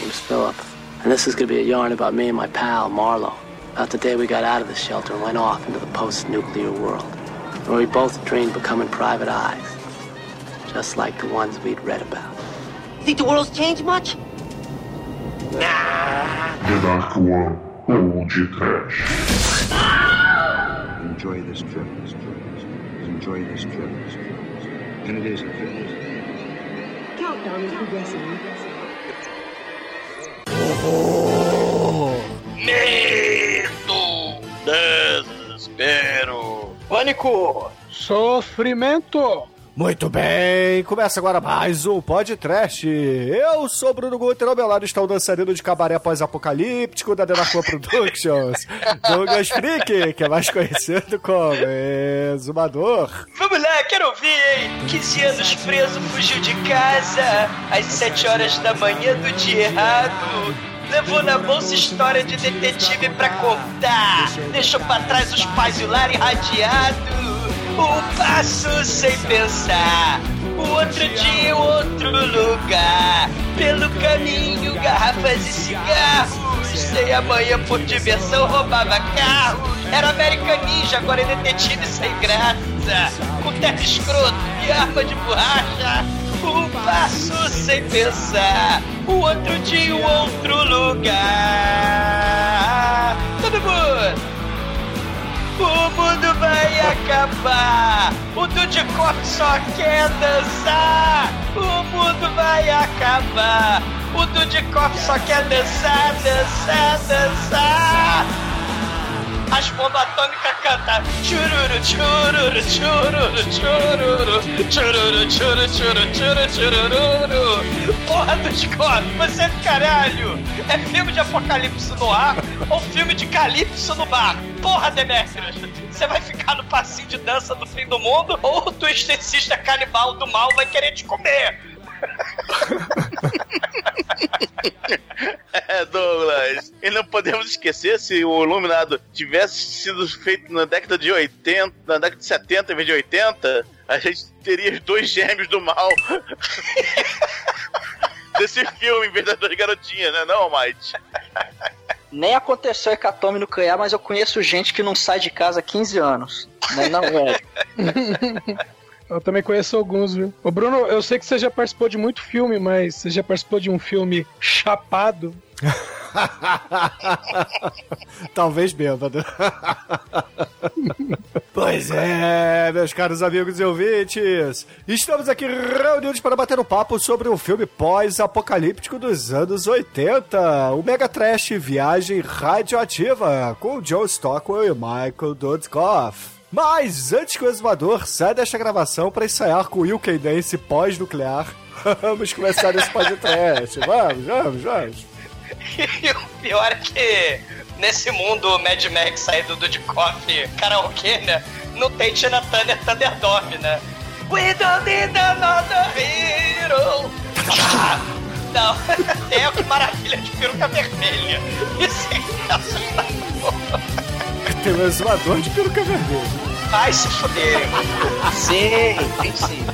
name's Philip. And this is gonna be a yarn about me and my pal, Marlowe. About the day we got out of the shelter and went off into the post-nuclear world. Where we both dreamed becoming private eyes. Just like the ones we'd read about. You think the world's changed much? Nah. The Dark One, Old Trash. Enjoy this trip. Enjoy this trip. And it is a trip. Countdown is progressing. Medo! Desespero! Pânico! Sofrimento! Muito bem, começa agora mais um podcast. Eu sou Bruno Guter, ao meu lado está o dançarino de cabaré pós-apocalíptico da Denarcoa Productions, Douglas Freak, que é mais conhecido como Exumador. Vamos lá, quero ouvir, hein? 15 anos preso, fugiu de casa às 7 horas da manhã do dia errado. Levou na bolsa história de detetive pra contar. Deixou pra trás os pais e o lar irradiado. Um passo sem pensar. O outro dia, outro lugar. Pelo caminho, garrafas e cigarros. Sem amanhã por diversão, roubava carro. Era American Ninja, agora é detetive sem graça. Com terno escroto e arma de borracha. Um passo sem pensar. O outro dia, outro lugar. Todo mundo! O mundo vai acabar! O Dudikoff só quer dançar! O mundo vai acabar! O Dudikoff só quer dançar, dançar, dançar! as bombas atômicas cantar chururu, chururu, chururu, chururu, chururu, chururu, chururu, chururu. Porra do Scott, você é do caralho! É filme de apocalipse no ar ou filme de calipso no bar? Porra, Demetrius! Você vai ficar no passinho de dança do fim do mundo ou o teu canibal do mal vai querer te comer? É, Douglas. E não podemos esquecer se o Iluminado tivesse sido feito na década de 80, na década de 70 em vez de 80, a gente teria os dois gêmeos do mal. Desse filme, em vez das duas garotinhas, né? Não, Mike? Nem aconteceu hecatombe nuclear, mas eu conheço gente que não sai de casa há 15 anos. Né, não, velho? Eu também conheço alguns, viu? Ô Bruno, eu sei que você já participou de muito filme, mas você já participou de um filme chapado? Talvez bêbado. pois é, meus caros amigos e ouvintes. Estamos aqui reunidos para bater um papo sobre o filme pós-apocalíptico dos anos 80, o Mega Trash Viagem Radioativa, com Joe Stockwell e Michael Dudkoff. Mas antes que o exumador saia desta gravação para ensaiar com o Will Dance pós-nuclear, vamos começar esse podcast. Vamos, vamos, vamos. E o pior é que nesse mundo Mad Max saído do Dudikoff karaokê, né? Não tem Tina Turner Thunderdome, né? We don't need another hero! Ah, não, é que maravilha de peruca vermelha. Isso é assustador. Tem um exumador de peruca vermelha. Vai se fuder. Sim, tem sim.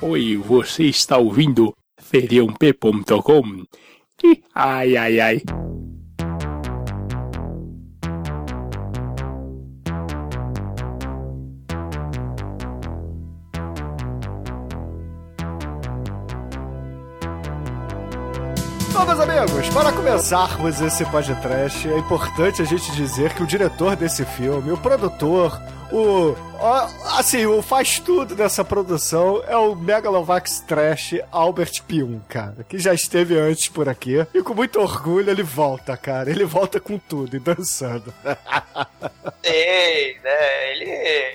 Oi, você está ouvindo feriump.com? Ai, ai, ai. Amigos, para começarmos esse podcast, é importante a gente dizer que o diretor desse filme, o produtor, o. assim, o faz tudo dessa produção é o Megalovax Trash Albert Pium, cara, que já esteve antes por aqui. E com muito orgulho ele volta, cara. Ele volta com tudo e dançando. Ei, né? Ele,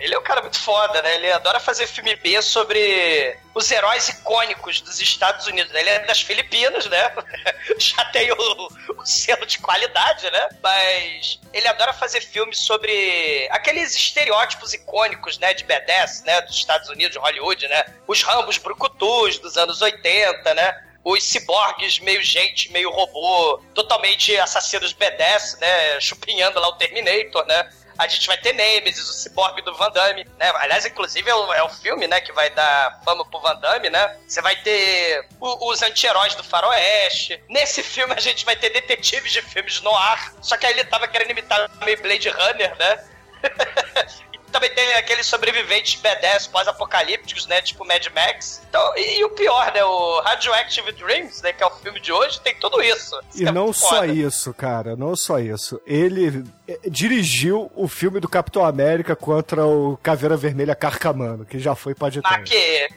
ele é um cara muito foda, né? Ele adora fazer filme B sobre os heróis icônicos dos Estados Unidos. né? Ele é das Filipinas, né? Já tem o, o selo de qualidade, né? Mas ele adora fazer filmes sobre aqueles estereótipos icônicos, né? De B10, né? Dos Estados Unidos, de Hollywood, né? Os rambos brucutus dos anos 80, né? os ciborgues meio gente, meio robô, totalmente assassinos B10, né? Chupinhando lá o Terminator, né? A gente vai ter Nemesis, o Cyborg do Van Damme, né? Aliás, inclusive é o, é o filme, né, que vai dar fama pro Van Damme, né? Você vai ter o- os anti-heróis do Faroeste. Nesse filme a gente vai ter detetives de filmes no ar. Só que aí ele tava querendo imitar meio Blade Runner, né? Também tem aqueles sobreviventes B10 pós-apocalípticos, né? Tipo Mad Max. Então, e, e o pior, né? O Radioactive Dreams, né? Que é o filme de hoje, tem tudo isso. E É não só foda. isso, cara, não só isso. Ele eh, dirigiu o filme do Capitão América contra o Caveira Vermelha Carcamano, que já foi pra Mas que?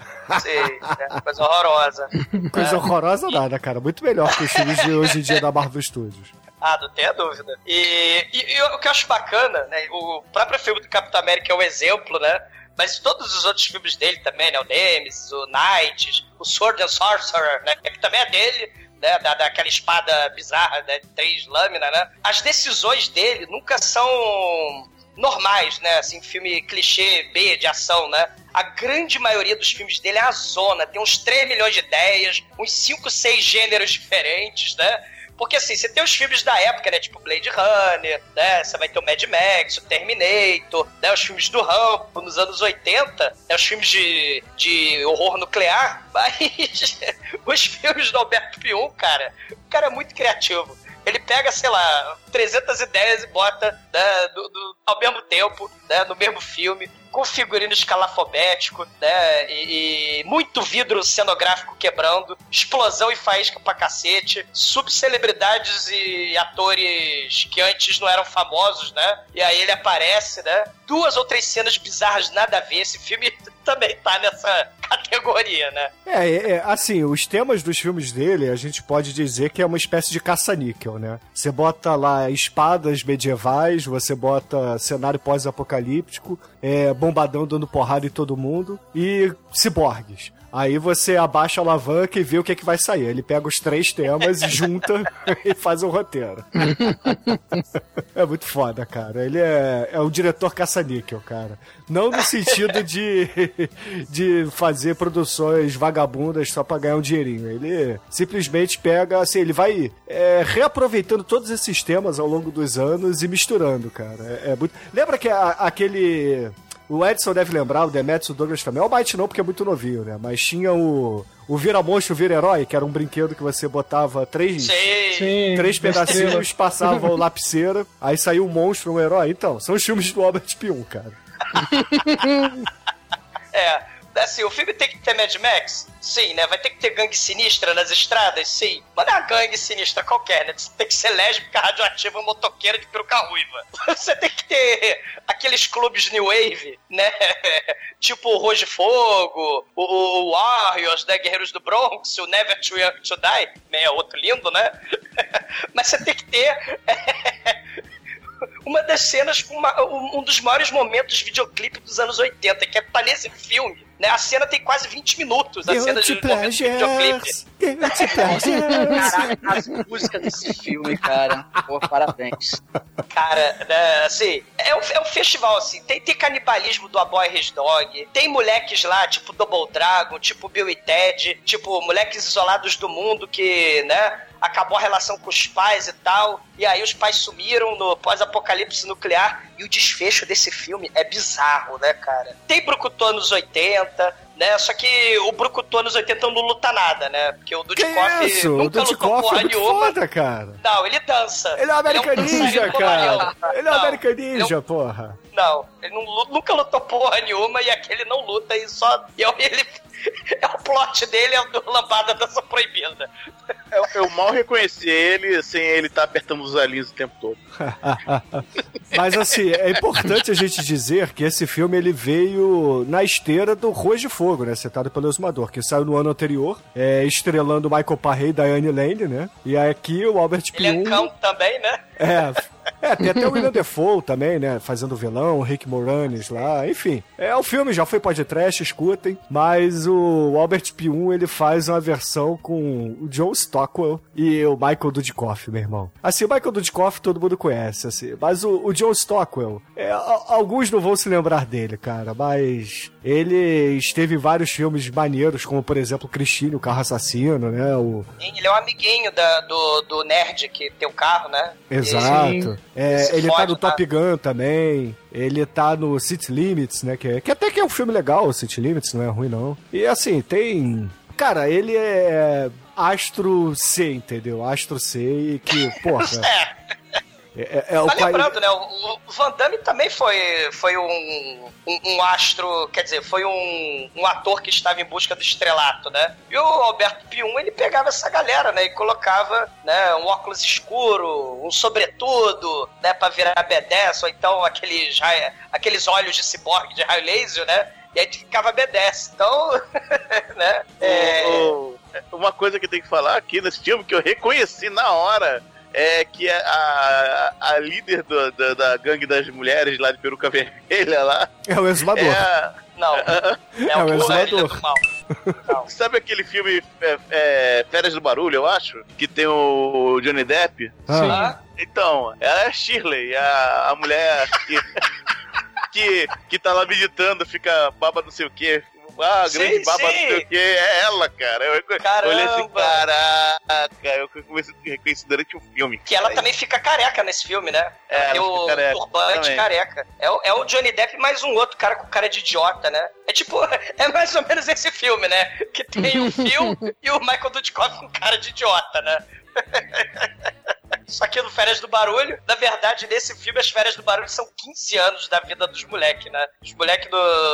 Sei, né? coisa horrorosa. Coisa horrorosa nada, cara. Muito melhor que os filmes de hoje em dia da Marvel Studios. Ah, não tenha dúvida. E, e- e o que eu acho bacana, né? O próprio filme do Capitão América é um exemplo, né? Mas todos os outros filmes dele também, né? O Nemesis, o Knight, o Sword and Sorcerer, né? Que também é dele, né? Da, daquela espada bizarra, né? De três lâminas, né? As decisões dele nunca são normais, né? Assim, filme clichê B de ação, né? A grande maioria dos filmes dele é a zona. Tem uns 3 milhões de ideias, uns 5, 6 gêneros diferentes, né? Porque assim, você tem os filmes da época, né? Tipo Blade Runner, né? Você vai ter o Mad Max, o Terminator, né? Os filmes do Rambo nos anos 80, né? Os filmes de, de horror nuclear. Mas os filmes do Alberto Pium, cara, o cara é muito criativo. Ele pega, sei lá, 300 ideias e bota né, do- do- ao mesmo tempo, né, no mesmo filme, com figurino escalafobético, né, e, e muito vidro cenográfico quebrando, explosão e faísca pra cacete, subcelebridades e atores que antes não eram famosos, né, e aí ele aparece, né, duas ou três cenas bizarras nada a ver, esse filme também tá nessa categoria, né. É, é, é, assim, os temas dos filmes dele, a gente pode dizer que é uma espécie de caça-níquel, né? Você bota lá espadas medievais, você bota cenário pós-apocalíptico, é, bombadão dando porrada em todo mundo e ciborgues. Aí você abaixa a alavanca e vê o que, é que vai sair. Ele pega os três temas e junta e faz um roteiro. É muito foda, cara. Ele é, é o diretor caça-níquel, cara. Não no sentido de, de fazer produções vagabundas só pra ganhar um dinheirinho. Ele simplesmente pega, assim, ele vai é, reaproveitando todos esses temas ao longo dos anos e misturando, cara. É, é muito... Lembra que a- aquele... O Edson deve lembrar, o Demetrius, o Douglas também. É o Might não, porque é muito novinho, né? Mas tinha o... O Vira Monstro, Vira Herói, que era um brinquedo que você botava três... Sim, Três pedacinhos, passava o lapiseira, aí saiu um monstro, um herói. Então, são os filmes do Albert Pium, cara. É. Assim, o filme tem que ter Mad Max? Sim, né? Vai ter que ter gangue sinistra nas estradas? Sim. Mas não é uma gangue sinistra qualquer, né? Você tem que ser lésbica, radioativa, motoqueira de peruca ruiva. Você tem que ter aqueles clubes New Wave, né? tipo o de Fogo, o, o Warriors, né? Guerreiros do Bronx, o Never Too Young to Die. Também é outro lindo, né? Mas você tem que ter uma das cenas com uma- um dos maiores momentos de videoclipe dos anos 80, que é tá nesse filme. Né? A cena tem quase 20 minutos, a cena de, momento de videoclipe. Caraca, as músicas desse filme, cara. Pô, parabéns. Cara, né, assim, é um, é um festival, assim, tem, tem canibalismo do A Boy His Dog, tem moleques lá, tipo Double Dragon, tipo Bill e Ted, tipo moleques isolados do mundo que, né, acabou a relação com os pais e tal, e aí os pais sumiram no pós-apocalipse nuclear, e o desfecho desse filme é bizarro, né, cara? Tem Brucutu nos 80, né, só que o Brucutu nos 80 não luta nada, né, porque o Dudikoff isso? O nunca lutou Dudikoff porra é nenhuma. foda, cara. Não, ele dança. Ele é o American um dançarino Ninja, bobalhão. cara. Ele é o Não, American ele é um- Ninja, porra. Não, ele não nunca lutou porra nenhuma e aquele não luta e só. E ele, é o plot dele, é o do Lambada Dança Proibida. Eu, eu mal reconheci ele sem ele estar apertando os olhinhos o tempo todo. Mas assim, é importante a gente dizer que esse filme ele veio na esteira do Rua de Fogo, né? Citado pelo Exumador, que saiu no ano anterior, é, estrelando Michael Parra e Diane Lane, né? E aqui o Albert Ele é Pium. cão também, né? É, é, tem até o William Defoe também, né? Fazendo o vilão, o Rick Moranis lá, enfim. É, o filme já foi podcast, escutem. Mas o Albert Pium, ele faz uma versão com o John Stockwell e o Michael Dudikoff, meu irmão. Assim, o Michael Dudikoff todo mundo conhece, assim. Mas o, o John Stockwell, é, a- alguns não vão se lembrar dele, cara. Mas ele esteve em vários filmes maneiros, como, por exemplo, Christine, o Carro Assassino, né? O, Ele é um amiguinho da- do, do nerd que tem o carro, né? Exato. É, ele tá no Top Gun também. Ele tá no City Limits, né? Que, é- que até que é um filme legal, o City Limits, não é ruim não. E assim, tem. Cara, ele é Astro C, entendeu? Astro C e que, porra. É, é, é o Mas pai- lembrando, né? O, o Van Damme também foi, foi um, um, um astro, quer dizer, foi um, um ator que estava em busca do estrelato, né? E o Alberto Pium, ele pegava essa galera, né? E colocava né, um óculos escuro, um sobretudo, né? Pra virar B10, ou então aqueles, raio- aqueles olhos de ciborgue de raio laser, né? E aí ficava B10. Então, né? É, uma coisa que tem que falar aqui nesse filme que eu reconheci na hora é que a, a líder do- da- da gangue das mulheres lá de peruca vermelha lá É o exumador. é a- Não, É é o o exumador. Ilha do Mal. Sabe aquele filme é, é, Férias do Barulho, eu acho? Que tem o Johnny Depp? Ah, Então, ela é a Shirley, a, a mulher que, que, que tá lá meditando, fica baba não sei o quê. Ah, Sim, grande baba sim. não sei o quê. É ela, cara. Eu, eu Caramba. olhei assim, caraca, eu comecei a reconhecer durante o filme. Que ela também fica careca nesse filme, né? É, Ela tem o fica careca, turbante também. careca. É, o- é o Johnny Depp mais um outro cara com cara de idiota, né? É tipo, é mais ou menos esse filme, né? Que tem o Phil e o Michael Dudikoff com cara de idiota, né? Só que no Férias do Barulho, na verdade, nesse filme, as Férias do Barulho são 15 anos da vida dos moleques, né? Os moleques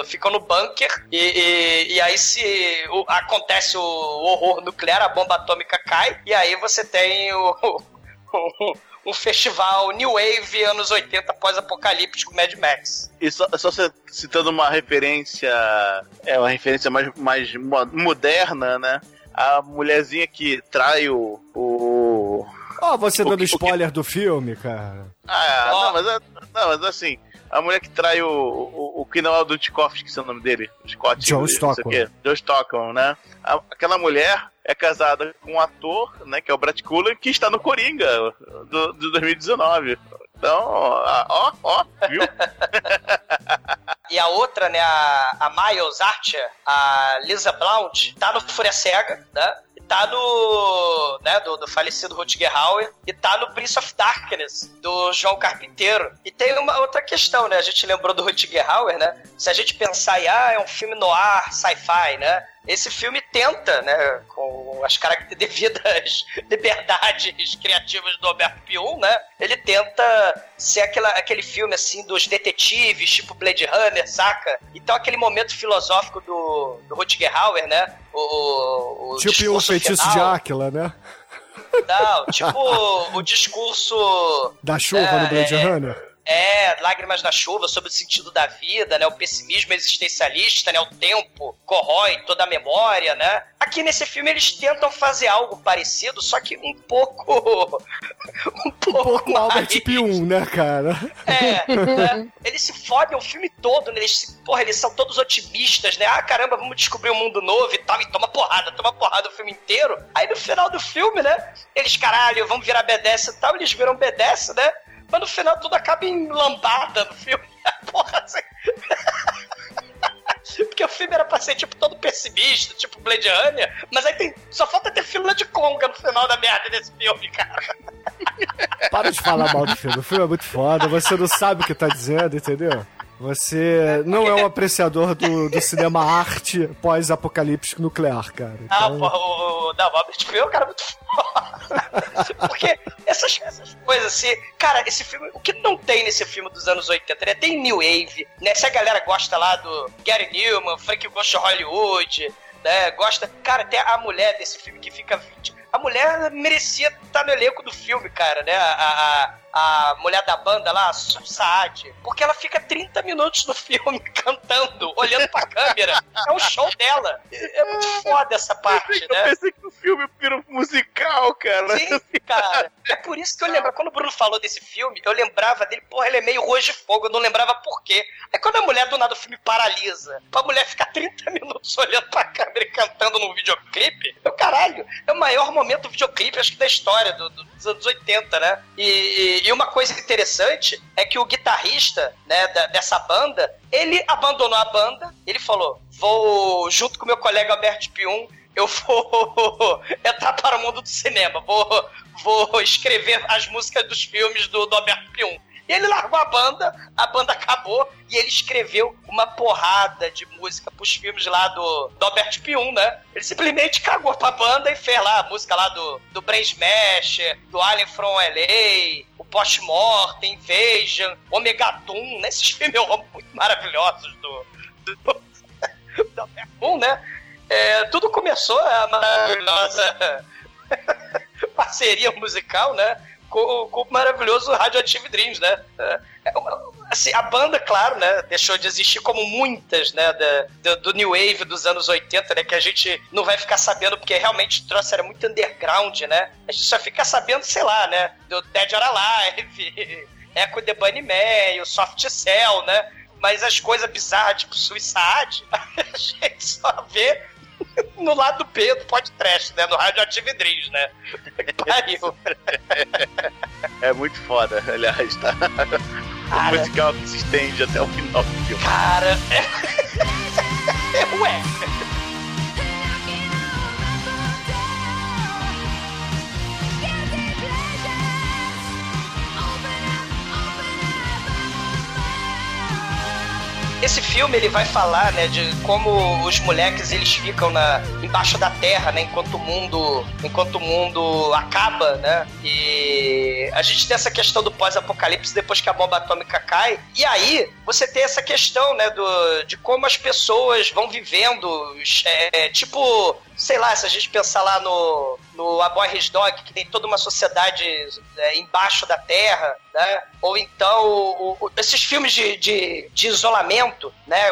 ficam no bunker e, e, e aí se o- acontece o horror nuclear, a bomba atômica cai, e aí você tem o, o- um festival New Wave anos 80 pós-apocalíptico Mad Max. E só, só citando uma referência, é uma referência mais, mais mo- moderna, né? A mulherzinha que trai o. o... Ó, você O dando que- o que- spoiler do filme, cara. Ah, Ó. não, mas, é- não, mas assim, a mulher que trai o, o, o que não é o Dudikoff, que é o nome dele, o Scott. John Stockwell. John Stockwell, né? A- aquela mulher é casada com um ator, né, que é o Brett Cullen, que está no Coringa, do, do 2019. Então, ó, ó, viu? E a outra, né, a, a Miles Archer, a Lisa Blount, tá no Fúria Cega, né? E tá no, né, do, do falecido Rutger Hauer, e tá no Prince of Darkness, do João Carpinteiro. E tem uma outra questão, né? A gente lembrou do Rutger Hauer, né? Se a gente pensar em, ah, é um filme noir, sci-fi, né? Esse filme tenta, né, com as devidas liberdades criativas do Alberto Pium, né? Ele tenta ser aquela, aquele filme assim dos detetives, tipo Blade Runner, saca? Então aquele momento filosófico do, do Rutger Hauer, né? O, o tipo discurso feitiço de final. Áquila, né? Não, tipo o discurso Da chuva É, no Blade é, Runner. É, Lágrimas na Chuva, sobre o sentido da vida, né? O pessimismo existencialista, né? O tempo corrói toda a memória, né? Aqui nesse filme eles tentam fazer algo parecido, só que um pouco... um pouco, Pouco Albert mais- P1, né, cara? é, né? Eles se fodem o filme todo, né? Eles, se- porra, eles são todos otimistas, né? Ah, caramba, vamos descobrir um mundo novo e tal. E toma porrada, toma porrada o filme inteiro. Aí no final do filme, né? Eles, caralho, vamos virar B10 e tal. Eles viram B10, né? Mas no final tudo acaba em lambada no filme. Porra, assim... Porque o filme era pra ser, tipo, todo pessimista, tipo Blade Runner, mas aí tem, só falta ter fila de conga no final da merda desse filme, cara. Para de falar mal do filme. O filme é muito foda. Você não sabe o que tá dizendo, entendeu? Você não é um apreciador do, do cinema arte pós-apocalíptico nuclear, cara. Ah, Então, porra, o, o da Robert é um cara muito foda. Porque assim. Cara, esse filme. O que não tem nesse filme dos anos 80, né? Tem New Wave, né? Se a galera gosta lá do Gary Newman, Frank Ghost Hollywood, né? Gosta. Cara, tem a mulher desse filme que fica 20. A mulher merecia estar no elenco do filme, cara, né? A, a, a mulher da banda lá, Saad. Porque ela fica 30 minutos no filme cantando, olhando pra câmera. É um show dela. É muito foda essa parte, Eu né? pensei que o filme vira um musical, cara. Sim, cara. É por isso que eu lembro. Quando o Bruno falou desse filme, eu lembrava dele, porra, ele é meio rojo de fogo, eu não lembrava por quê. Aí quando a mulher do nada o filme paralisa, pra mulher ficar 30 minutos olhando pra câmera e cantando num videoclipe, eu caralho, é o maior momento do videoclipe, acho que da história do- do- dos anos 80, né? E, e- e uma coisa interessante é que o guitarrista, né, da- dessa banda, ele abandonou a banda, ele falou: vou junto com meu colega Alberto Pium eu vou entrar para o mundo do cinema, vou, vou escrever as músicas dos filmes do, do Alberto Pium. E ele largou a banda, a banda acabou e ele escreveu uma porrada de música pros filmes lá do, do Albert Pium, né? Ele simplesmente cagou pra banda e fez lá a música lá do, do Brain Smasher, do Alien from LA, o Post-Mortem, Invasion, Doom, né? Esses filmes muito maravilhosos do, do, do Albert Pium, né? É, tudo começou a maravilhosa parceria musical, né? Com, com o maravilhoso Radioactive Dreams, né? É, é assim, a banda, claro, né, deixou de existir como muitas, né, da, do, do, New Wave dos anos 80, né, que a gente não vai ficar sabendo porque realmente o troço era muito underground, né? A gente só fica sabendo, sei lá, né, do Dead or Alive, Echo the Bunnyman, o Soft Cell, né? Mas as coisas bizarras, tipo Suicide, a gente só vê no lado B do podcast, né? No Radioactive Dreams, né? Pariu. É muito foda, aliás, tá? O musical que se estende até o final do filme. Cara, é... Ué. Esse filme ele vai falar, né, de como os moleques eles ficam na embaixo da terra, né, enquanto o mundo, enquanto o mundo acaba, né? E a gente tem essa questão do pós-apocalipse depois que a bomba atômica cai. E aí você tem essa questão, né, do de como as pessoas vão vivendo, é, tipo sei lá, se a gente pensar lá no, no A Boy His Dog, que tem toda uma sociedade é, embaixo da terra, né? Ou então o, o, esses filmes de, de, de isolamento, né?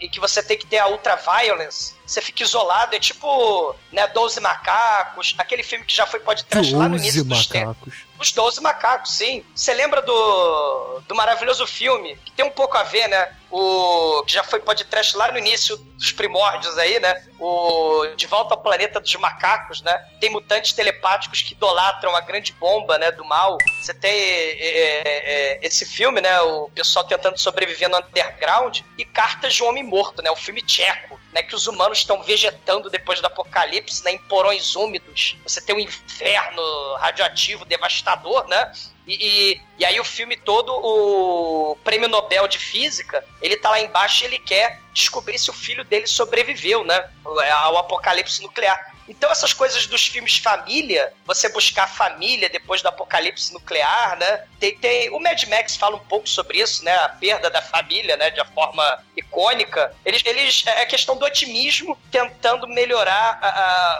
e que você tem que ter a ultraviolence, você fica isolado, é tipo, né, 12 macacos, aquele filme que já foi podcast lá no início dos macacos. Os 12 macacos, sim. Você lembra do, do maravilhoso filme, que tem um pouco a ver, né? O que já foi podcast lá no início dos primórdios aí, né? O De Volta ao Planeta dos Macacos, né? Tem mutantes telepáticos que idolatram a grande bomba, né, do mal. Você tem é, é, é, esse filme, né, o pessoal tentando sobreviver no underground e Cartas de um Homem Morto, né, o filme tcheco né, que os humanos estão vegetando depois do apocalipse, né, em porões úmidos. Você tem um inferno radioativo devastador, né? E, e, e, aí o filme todo, o prêmio Nobel de Física, ele tá lá embaixo e ele quer descobrir se o filho dele sobreviveu, né? Ao apocalipse nuclear. Então essas coisas dos filmes família, você buscar família depois do apocalipse nuclear, né? Tem, tem, o Mad Max fala um pouco sobre isso, né? A perda da família, né? De uma forma icônica. Eles, eles é questão do otimismo tentando melhorar a,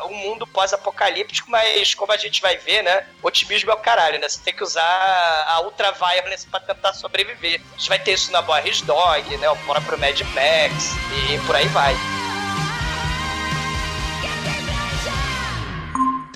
a, o mundo pós-apocalíptico, mas como a gente vai ver, né? Otimismo é o caralho, né? Você tem que usar a ultraviolence para tentar sobreviver. A gente vai ter isso na Boris Dog, né? O próprio Mad Max e por aí vai.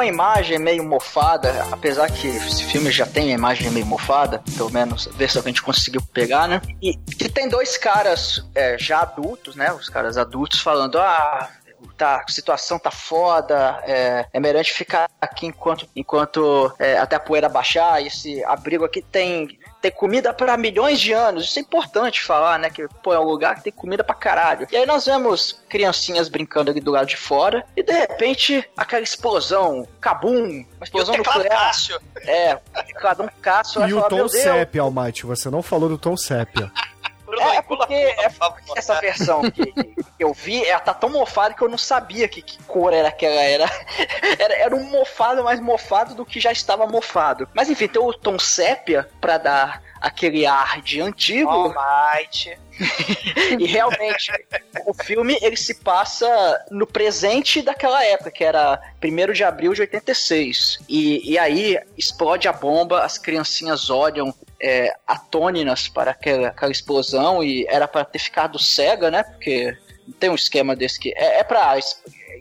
Uma imagem meio mofada, apesar que esse filme já tem a imagem meio mofada, pelo menos ver se a gente conseguiu pegar, né? E que tem dois caras é, já adultos, né? Os caras adultos falando, ah, tá, a situação tá foda, é, é melhor a gente ficar aqui enquanto, enquanto é, até a poeira baixar, esse abrigo aqui tem tem comida para milhões de anos. Isso é importante falar, né? Que, pô, é um lugar que tem comida pra caralho. E aí nós vemos criancinhas brincando ali do lado de fora e de repente aquela explosão, cabum, uma explosão nuclear. Cássio. É, cada um Cássio. E o Tom Sépia, Almighty, você não falou do Tom Sépia. É porque essa versão que, eu vi, ela tá tão mofada que eu não sabia que, que cor era aquela. Era, era, era um mofado mais mofado do que já estava mofado. Mas enfim, tem o tom sépia pra dar aquele ar de antigo. Almighty. e realmente, o filme ele se passa no presente daquela época, que era 1 de abril de 86. E, e aí explode a bomba, as criancinhas olham é, atôninas para aquela, aquela explosão e era para ter ficado cega, né? Porque tem um esquema desse que. É, é pra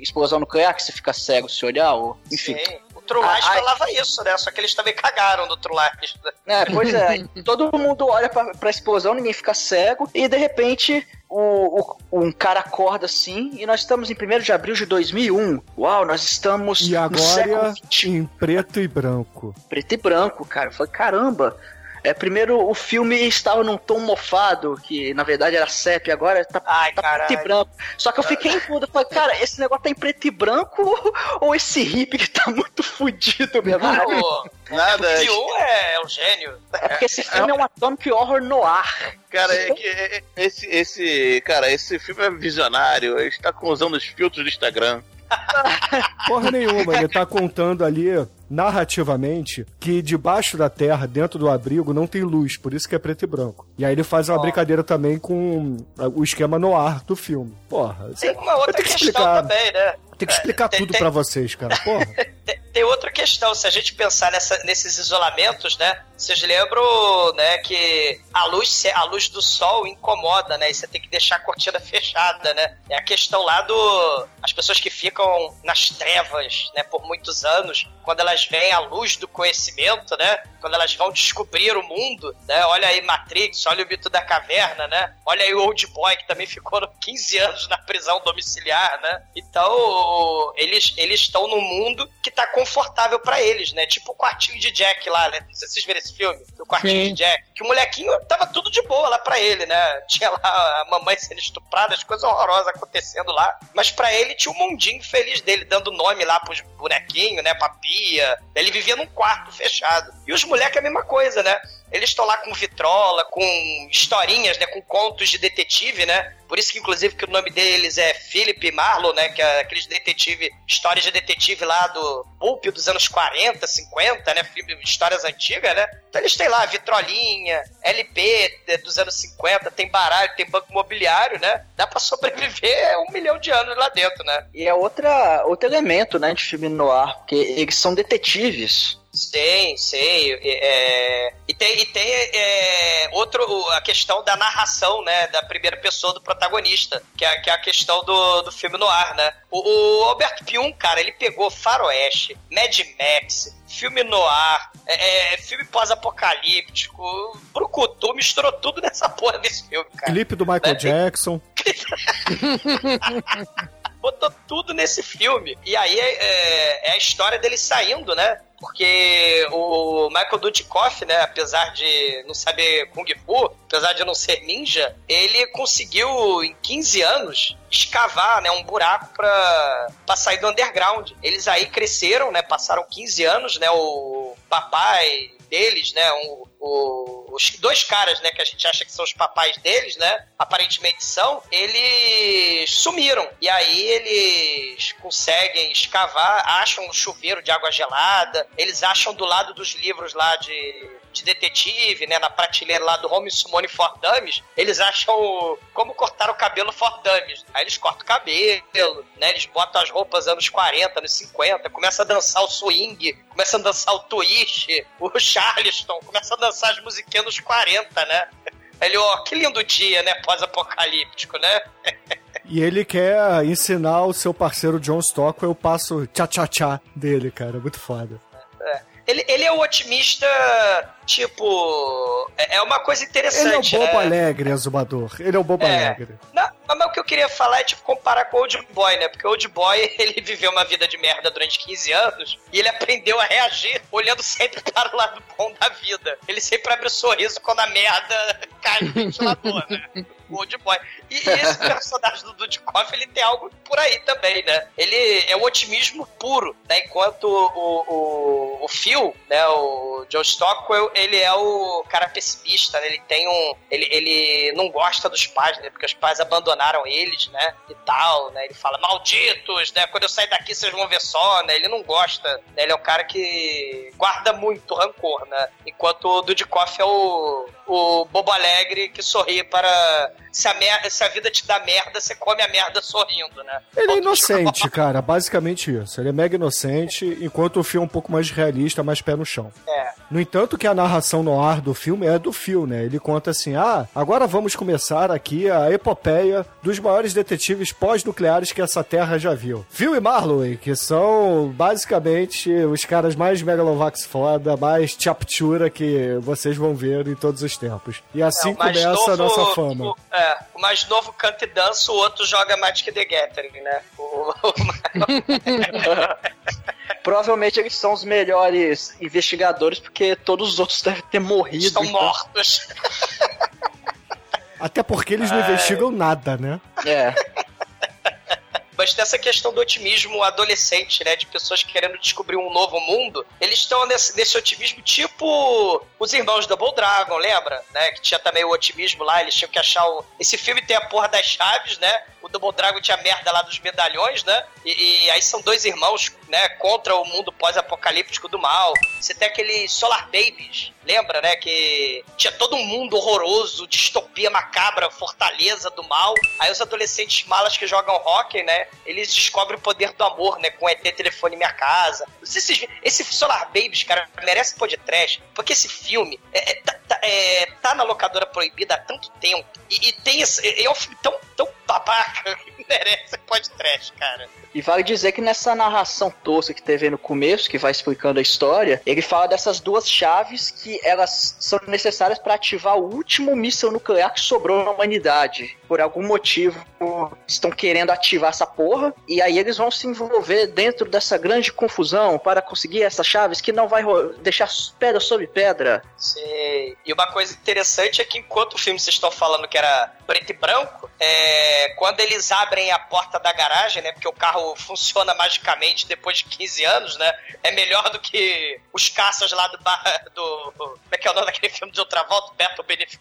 explosão nuclear que você fica cego se olhar, ou, enfim. Sim. Ai. falava isso, né? Só que eles também cagaram no True Lies. É, pois é. Todo mundo olha pra, pra explosão, ninguém fica cego, e de repente o, o- um cara acorda assim, e nós estamos em 1 de abril de 2001. Uau, nós estamos E no agora século em preto e branco. preto e branco, cara. Eu falei, caramba. É, primeiro o filme estava num tom mofado, que na verdade era sépia, agora tá, Ai, tá preto e branco. Só que eu fiquei em dúvida, falei, cara, esse negócio tá em preto e branco ou esse hippie que tá muito fudido mesmo? Pô, Nada. o é, é um gênio. É porque esse filme é um Atomic Horror noir. Cara, é que é- é- esse, esse. Cara, esse filme é visionário. Ele está usando os filtros do Instagram. Porra nenhuma, ele tá contando ali narrativamente que debaixo da terra, dentro do abrigo, não tem luz, por isso que é preto e branco. E aí ele faz uma brincadeira também com o esquema no ar do filme. Porra, Tem uma outra que questão explicar, também, né? tem que explicar Tem- tudo tem- pra vocês, cara. Porra. Tem, outra questão, se a gente pensar nessa- nesses isolamentos, né? Vocês lembram, né, que a luz, a luz do sol incomoda, né? E você tem que deixar a cortina fechada, né? É a questão lá do as pessoas que ficam nas trevas, né, por muitos anos, quando elas veem a luz do conhecimento, né? Quando elas vão descobrir o mundo, né? Olha aí Matrix, olha o mito da caverna, né? Olha aí o Old Boy que também ficou 15 anos na prisão domiciliar, né? Então, eles eles estão num mundo que tá confortável pra eles, né? Tipo o quartinho de Jack lá, né? Não sei se vocês viram esse filme, o quartinho Sim. de Jack, que o molequinho tava tudo de boa lá pra ele, né? Tinha lá a mamãe sendo estuprada, as coisas horrorosas acontecendo lá, mas pra ele tinha um mundinho feliz dele, dando nome lá pros bonequinhos, né? Pra pia. Ele vivia num quarto fechado. E os moleques é a mesma coisa, né? Eles estão lá com vitrola, com historinhas, né? Com contos de detetive, né? Por isso que, inclusive, que o nome deles é Philip Marlowe, né? Que é aqueles detetive, histórias de detetive lá do Pulp dos anos 40, 50, né? Histórias antigas, né? Então eles têm lá vitrolinha, LP dos anos 50, tem baralho, tem banco imobiliário, né? Dá pra sobreviver um milhão de anos lá dentro, né? E é outra, outro elemento, né, de filme noir, porque eles são detetives. Sim, sim. é, e tem, e tem é, outro, a questão da narração, né? Da primeira pessoa do protagonista, que é, que é a questão do, do filme no ar, né? O, o Albert Pyun, cara, ele pegou Faroeste, Mad Max, filme noir, é, é, filme pós-apocalíptico, Brucutu, misturou tudo nessa porra desse filme, cara. Clipe do Michael Né? Jackson. botou tudo nesse filme. E aí é, é a história dele saindo, né? Porque o Michael Dudikoff, né, apesar de não saber Kung Fu, apesar de não ser ninja, ele conseguiu, em 15 anos, escavar né, um buraco pra sair do underground. Eles aí cresceram, né? Passaram 15 anos, né? O papai deles, né? um- o- os dois caras, né, que a gente acha que são os papais deles, né? Aparentemente são, eles sumiram. E aí eles conseguem escavar, acham um chuveiro de água gelada, eles acham do lado dos livros lá de, de detetive, né? Na prateleira lá do Home Sumone for Dummies, eles acham como cortar o cabelo for Dummies. Aí eles cortam o cabelo, né? Eles botam as roupas anos 40, anos 50, começa a dançar o swing, começa a dançar o twist, o Charleston, começa a dançar as musiquinhas dos 40, né? Ele, ó, que lindo dia, né? Pós-apocalíptico, né? E ele quer ensinar o seu parceiro John Stockwell o passo tchá-tchá-tchá dele, cara. Muito foda. Ele, ele é o otimista, tipo. É é uma coisa Ele é o interessante. bobo né? alegre, Azumador. Ele é o bobo É. alegre. Não, mas o que eu queria falar é tipo comparar com o Old Boy, né? Porque o Old Boy, ele viveu uma vida de merda durante 15 anos e ele aprendeu a reagir olhando sempre para o lado bom da vida. Ele sempre abre o sorriso quando a merda cai no ventilador, né? O Old Boy. E, esse personagem do Dudikoff, ele tem algo por aí também, né? Ele é o otimismo puro, né? Enquanto o, o, o Phil, né? O Joe Stockwell, ele é o cara pessimista, né? Ele tem um... Ele, ele não gosta dos pais, né? Porque os pais abandonaram eles, né? E tal, né? Ele fala, malditos, né? Quando eu sair daqui vocês vão ver só, né? Ele não gosta, né? Ele é um cara que guarda muito rancor, né? Enquanto o Dudikoff é o, o bobo alegre que sorri para Se a, mer se a vida te dá merda, você come a merda sorrindo, né? Ele é inocente, cara, basicamente isso. Ele é mega inocente, enquanto o filme é um pouco mais realista, mais pé no chão. É. No entanto, que a narração no ar do filme é do Phil, né? Ele conta assim: ah, agora vamos começar aqui a epopeia dos maiores detetives pós-nucleares que essa terra já viu. Phil e Marlowe, que são basicamente os caras mais megalovax foda, mais chaptura que vocês vão ver em todos os tempos. E assim É, o começa a novo- nossa fama. O, é, o mais novo canta e dança, o outro joga Magic the Gathering, né? O, Provavelmente eles são os melhores investigadores, porque todos os outros devem ter morrido. Estão então- mortos. Até porque eles não Ai. investigam nada, né? É. Mas tem essa questão do otimismo adolescente, né? De pessoas querendo descobrir um novo mundo. Eles estão nesse, nesse otimismo tipo os irmãos Double Dragon, lembra? Né? Que tinha também o otimismo lá, eles tinham que achar o... Esse filme tem a porra das chaves, né? O Double Dragon tinha merda lá dos medalhões, né? E, e aí são dois irmãos, né? Contra o mundo pós-apocalíptico do mal. Você tem aquele Solar Babies, lembra, né? Que tinha todo um mundo horroroso, distopia macabra, fortaleza do mal. Aí os adolescentes malas que jogam hockey, né? Eles descobrem o poder do amor, né? Com ET Telefone Minha Casa. Se vocês. Esse Solar Babies, cara, merece pôr de trash, porque esse filme é, é, tá, tá- é, tá na locadora proibida há tanto tempo. E, e tem esse, é, é um filme tão, tão babaca que merece trash, cara. E vale dizer que nessa narração tosca que teve no começo, que vai explicando a história, ele fala dessas duas chaves que elas são necessárias para ativar o último míssil nuclear que sobrou na humanidade. Por algum motivo, estão querendo ativar essa porra, e aí eles vão se envolver dentro dessa grande confusão para conseguir essas chaves que não vai deixar pedra sobre pedra. Sei. E uma coisa interessante é que enquanto o filme vocês estão falando que era preto e branco, é, quando eles abrem a porta da garagem, né? Porque o carro funciona magicamente depois de 15 anos, né? É melhor do que os caças lá do do. Como é que é o nome daquele filme de outra volta? Beto Benefit,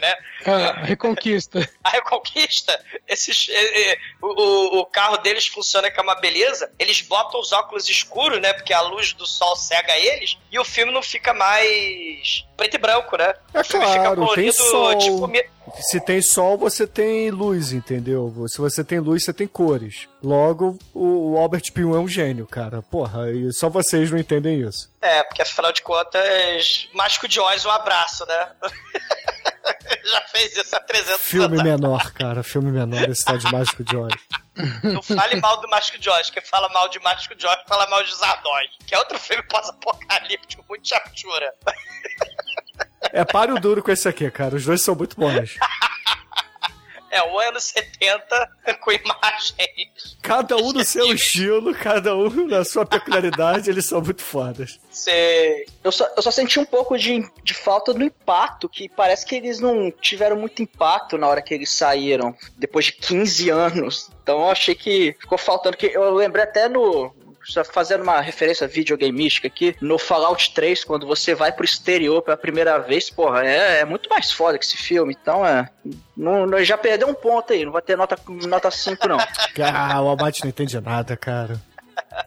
né? Ah, Reconquista. A Reconquista, esses, é, é, o, o- o carro deles funciona que é uma beleza. Eles botam os óculos escuros, né? Porque a luz do sol cega eles. E o filme não fica mais preto e branco, né? É o filme fica claro, tem colorido, sol. tipo. me- Se tem sol, você tem luz, entendeu? Se você tem luz, você tem cores. Logo, o Albert Pio é um gênio, cara. Porra, e só vocês não entendem isso. É, porque afinal de contas, Mágico de Oz, um abraço, né? Já fez isso há 300 Filme anos. menor, cara. Filme menor, esse tal de Mágico de Oz. Não fale mal do Mágico de Oz. Quem fala mal de Mágico de Oz fala mal de Zardoz, que é outro filme pós-apocalíptico, muito chaptura. É páreo duro com esse aqui, cara. Os dois são muito bons. É, um anos 70 com imagens. Cada um no seu estilo, cada um na sua peculiaridade, eles são muito fodas. Sei. Eu só, eu só senti um pouco de, de falta do impacto, que parece que eles não tiveram muito impacto na hora que eles saíram, depois de 15 anos. Então eu achei que ficou faltando, que eu lembrei até no... Só fazendo uma referência videogameística aqui, no Fallout 3, quando você vai pro exterior pela primeira vez, porra, é, é muito mais foda que esse filme. Então, é. Não, não- já perdeu um ponto aí, não vai ter nota, nota 5, não. Ah, o Abate não entende nada, cara.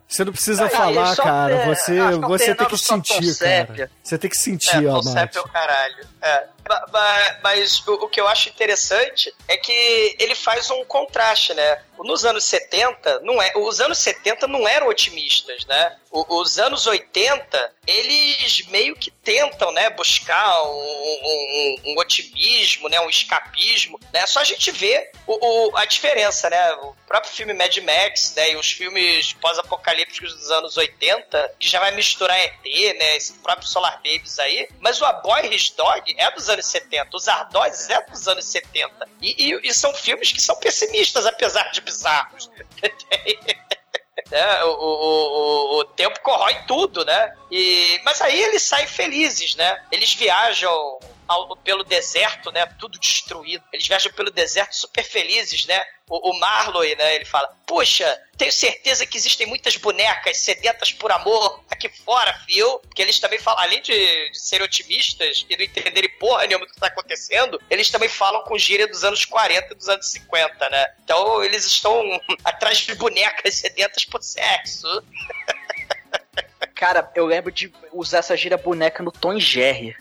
Você não precisa Ah, falar, cara. Você, você tem que sentir, cara. Você tem que É, sentir, Abate. concept é o caralho. É. Ba- Mas o, o que eu acho interessante é que ele faz um contraste, né? Nos anos 70, não é, os anos 70 não eram otimistas, né? Os anos 80, eles meio que tentam, né, buscar um, um- um otimismo, né, um escapismo, né? Só a gente vê o, o- a diferença, né? O próprio filme Mad Max, né, e os filmes pós-apocalípticos dos anos 80, que já vai misturar ET, né, esse próprio Solar Babies aí, mas o A Boy His Dog é dos anos 70, os Ardós é dos anos 70, e, e- e são filmes que são pessimistas, apesar de bizarros. né? O, o, o, o tempo corrói tudo, né? E, mas aí eles saem felizes, né? Eles viajam ao- pelo deserto, né? Tudo destruído. Eles viajam pelo deserto super felizes, né? O, o Marlowe, né? Ele fala: Poxa, tenho certeza que existem muitas bonecas sedentas por amor aqui fora, fio. Porque eles também falam, além de, de serem otimistas e não entenderem porra nenhuma do que tá acontecendo, eles também falam com gíria dos anos 40 e dos anos 50, né? Então eles estão atrás de bonecas sedentas por sexo. Cara, eu lembro de usar essa gira boneca no Tom Jerry.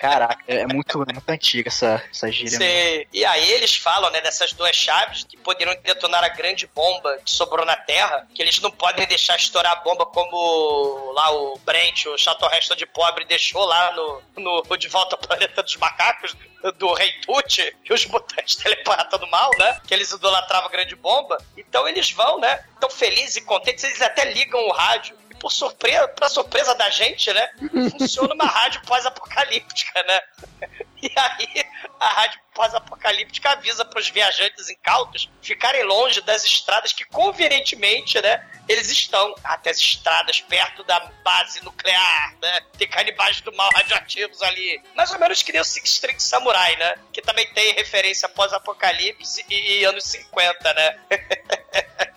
Caraca, é muito, é muito antiga essa, essa gíria. Sim. E aí eles falam, né, dessas duas chaves que poderiam detonar a grande bomba que sobrou na Terra, que eles não podem deixar estourar a bomba como lá o Brent, o Chato Resto de Pobre, deixou lá no, no De Volta ao Planeta dos Macacos, do Rei Tut e os mutantes telepata do mal, né? Que eles idolatravam a grande bomba. Então eles vão, né? Tão felizes e contentes, eles até ligam o rádio por surpresa, pra surpresa da gente, né? Funciona uma rádio pós-apocalíptica, né? E aí a rádio pós-apocalíptica avisa para os viajantes incautos ficarem longe das estradas que convenientemente, né? Eles estão até as estradas perto da base nuclear, né? Tem canibais do mal radioativos ali. Mais ou menos que nem o Six String Samurai, né? Que também tem referência pós-apocalipse e, e anos 50, né?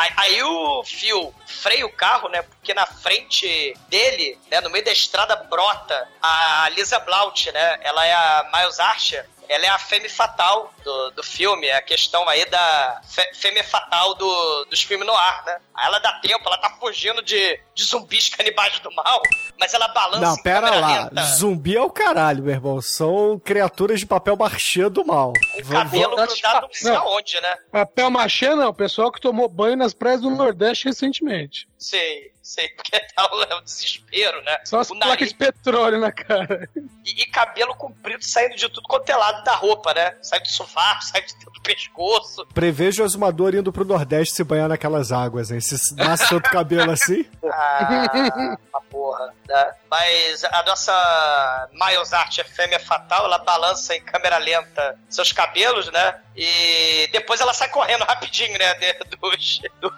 Aí, aí, o Phil freia o carro, né? Porque na frente dele, né, no meio da estrada, brota a Lisa Blaut, né? Ela é a Miles Archer. Ela é a fêmea fatal do, do filme, é a questão aí da fêmea fatal do, dos filmes no ar, né? Aí ela dá tempo, ela tá fugindo de, de zumbis canibais do mal, mas ela balança Não, pera lá. lenta. Zumbi é o caralho, meu irmão. São criaturas de papel marchê do mal. O cabelo grudado não sei aonde, né? Papel machê não, o pessoal que tomou banho nas praias do Nordeste recentemente. Sei, sei, porque tá o, o desespero, né? Só as o placas de petróleo na cara. E, e cabelo comprido saindo de tudo quanto é lado da roupa, né? Sai do sofá, sai de dentro do pescoço. Prevejo o exumador indo pro Nordeste se banhar naquelas águas, hein? Se nasce tanto cabelo assim. Ah, uma porra. Né? Mas a nossa Miles Art é fêmea fatal, ela balança em câmera lenta seus cabelos, né? E depois ela sai correndo rapidinho, né? Dos, do-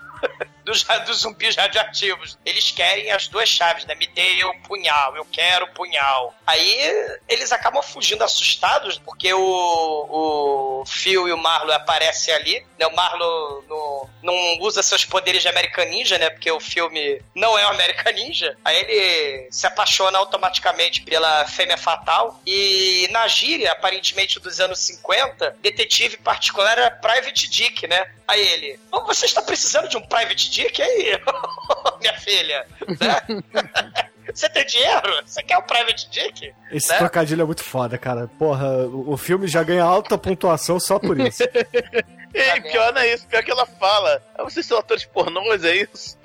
dos, zumbis radioativos. Eles querem as duas chaves, né? Me dê o punhal, eu quero o punhal. Aí eles acabam fugindo assustados, porque o, o Phil e o Marlo aparecem ali, né? O Marlo no- não usa seus poderes de American Ninja, né? Porque o filme não é o American Ninja. Aí ele se apaixona automaticamente pela fêmea fatal. E na gíria, aparentemente dos anos 50, detetive particular era Private Dick, né? Aí ele, "Ô, você está precisando de um Private Dick aí, minha filha? Né? Você tem dinheiro? Você quer um Private Dick? Esse Né? trocadilho é muito foda, cara. Porra, o o filme já ganha alta pontuação só por isso. Ei, pior não é isso, pior que ela fala. Ah, vocês são atores pornôs, é isso?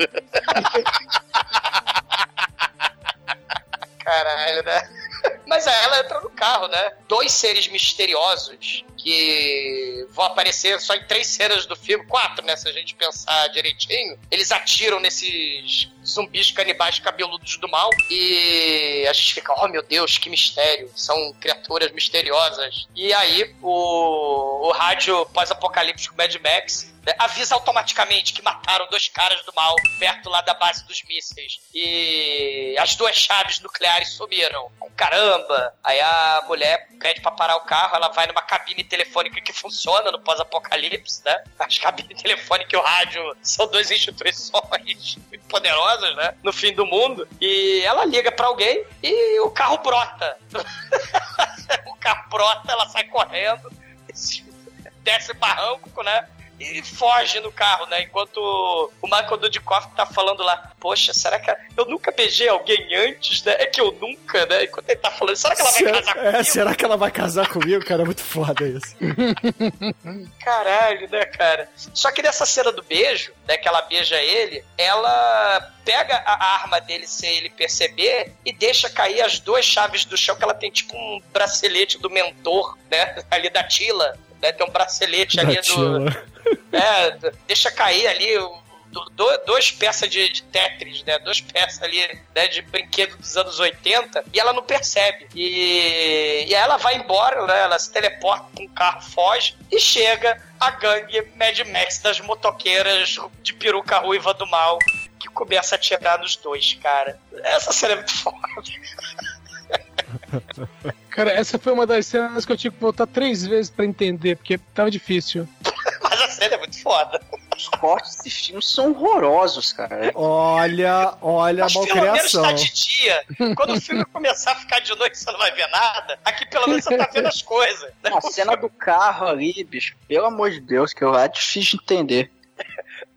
Caralho, né? Mas aí ela entra no carro, né? Dois seres misteriosos que vão aparecer só em três cenas do filme, quatro, né? Se a gente pensar direitinho. Eles atiram nesses zumbis canibais cabeludos do mal e a gente fica, oh meu Deus, que mistério. São criaturas misteriosas. E aí o, o rádio pós-apocalíptico Mad Max né, avisa automaticamente que mataram dois caras do mal perto lá da base dos mísseis. E as duas chaves nucleares sumiram. Caramba! Aí a mulher pede pra parar o carro, ela vai numa cabine telefônica que funciona no pós-apocalipse, né? As cabines telefônicas e o rádio são duas instituições muito poderosas, né? No fim do mundo. E ela liga pra alguém e o carro brota. o carro brota, ela sai correndo, desce barranco, né? E foge no carro, né? Enquanto o Michael Dudikoff tá falando lá, poxa, será que eu nunca beijei alguém antes, né? É que eu nunca, né? Enquanto ele tá falando, será que ela vai será, casar é, comigo? será que ela vai casar comigo? Cara, é muito foda isso. Caralho, né, cara? Só que nessa cena do beijo, né, que ela beija ele, ela pega a arma dele sem ele perceber e deixa cair as duas chaves do chão, que ela tem tipo um bracelete do mentor, né? Ali da Tila. Né, tem um bracelete ali Da do. Tila. É, d- deixa cair ali do- do- duas peças de, de Tetris, né? Duas peças ali né, de brinquedo dos anos 80 e ela não percebe. E, e aí ela vai embora, né? Ela se teleporta com o carro, foge e chega a gangue Mad Max das motoqueiras de peruca ruiva do mal que começa a atirar nos dois, cara. Essa cena é muito foda. Cara, essa foi uma das cenas que eu tive que voltar três vezes pra entender, porque tava difícil. Mas a cena é muito foda. Os cortes desses filmes são horrorosos, cara. Olha, olha Mas a pelo menos malcriação. tá de dia. Quando o filme começar a ficar de noite, você não vai ver nada. Aqui pelo menos você tá vendo as coisas. A cena do carro ali, bicho, pelo amor de Deus, que eu é difícil de entender.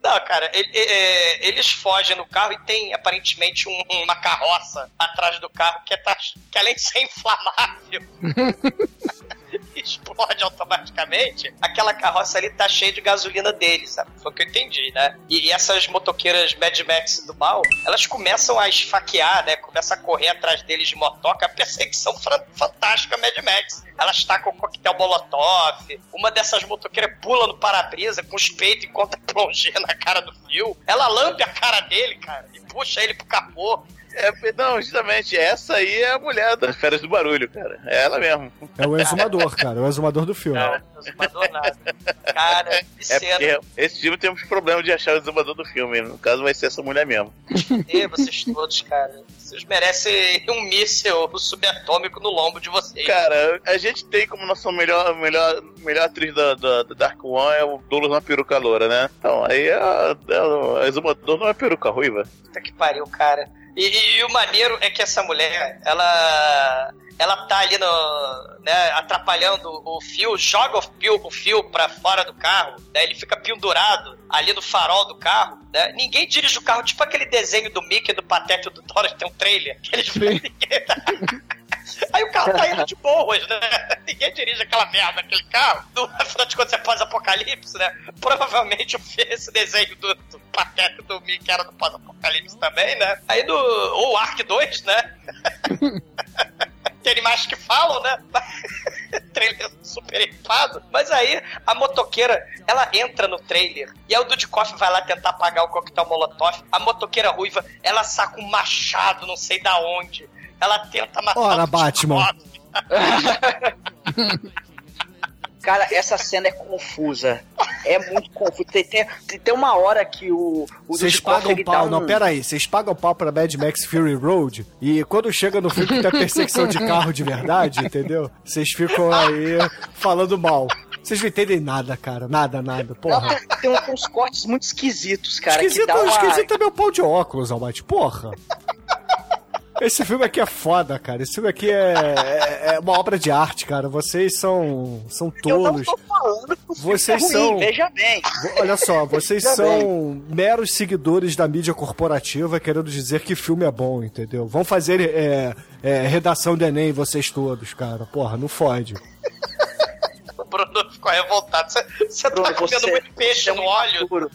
Não, cara, ele- é, eles fogem no carro e tem aparentemente um- uma carroça atrás do carro que, é, que além de ser inflamável, explode automaticamente. Aquela carroça ali tá cheia de gasolina deles, sabe? Foi o que eu entendi, né? E, e essas motoqueiras Mad Max do mal, elas começam a esfaquear, né? Começam a correr atrás deles de motoca, a perseguição fantástica Mad Max. Elas tacam coquetel molotov, uma dessas motoqueiras pula no para-brisa com os peitos e conta plongê na cara do fio. Ela lambe a cara dele, cara, e puxa ele pro capô. É, não, justamente, essa aí é a mulher das férias do barulho, cara. É ela mesmo. É o exumador, cara. É o exumador do filme. Não, exumador nada. Cara, que É cena. porque esse filme temos problema de achar o exumador do filme. No caso, vai ser essa mulher mesmo. E vocês todos, cara. Vocês merecem um míssil subatômico no lombo de vocês. Cara, a gente tem como nossa melhor, melhor, melhor atriz da, da, da Dark One é o Douglas na peruca loura, né? Então, aí é, é, o exumador não é peruca ruiva. Puta que pariu, cara. E, e- e o maneiro é que essa mulher, ela. Ela tá ali no. Né, atrapalhando o fio, joga o fio, o fio pra fora do carro, né, ele fica pendurado ali no farol do carro, né? Ninguém dirige o carro, tipo aquele desenho do Mickey, do Patete e do Dora, que tem um trailer. Que eles Aí o carro tá indo de boas, né? Ninguém dirige aquela merda, aquele carro. No, afinal de contas, é pós-apocalipse, né? Provavelmente esse desenho do, do Pateta do Mickey era do pós-apocalipse também, né? Aí no. Ou Ark 2, né? Tem animais que falam, né? trailer super equipado. Mas aí a motoqueira, ela entra no trailer e aí o Dudikoff vai lá tentar apagar o coquetel molotov. A motoqueira ruiva, ela saca um machado, não sei da onde. Ela tenta matar Ora, o. Batman. Cara, essa cena é confusa. É muito confusa. Tem, tem, tem uma hora que o. o Vocês pagam dá pau, um- não, pera aí, vocês pagam pau pra Mad Max Fury Road e quando chega no filme que tem a perseguição de carro de verdade, entendeu? Vocês ficam aí falando mal. Vocês não entendem nada, cara, nada, nada, Não, porra. tem, tem uns- uns cortes muito esquisitos, cara. esquisito, que dá uma... esquisito é meu pau de óculos, Almighty, porra. Esse filme aqui é foda, cara. Esse filme aqui é, é- é uma obra de arte, cara. Vocês são, são Eu não tolos. tô falando que Vocês é ruim, são- veja bem. Olha só, vocês Veja são meros seguidores da mídia corporativa querendo dizer que filme é bom, entendeu? Vão fazer é, é, redação do Enem, vocês todos, cara. Porra, não fode. O Bruno ficou revoltado. Você, você tá comendo você- muito peixe é no óleo.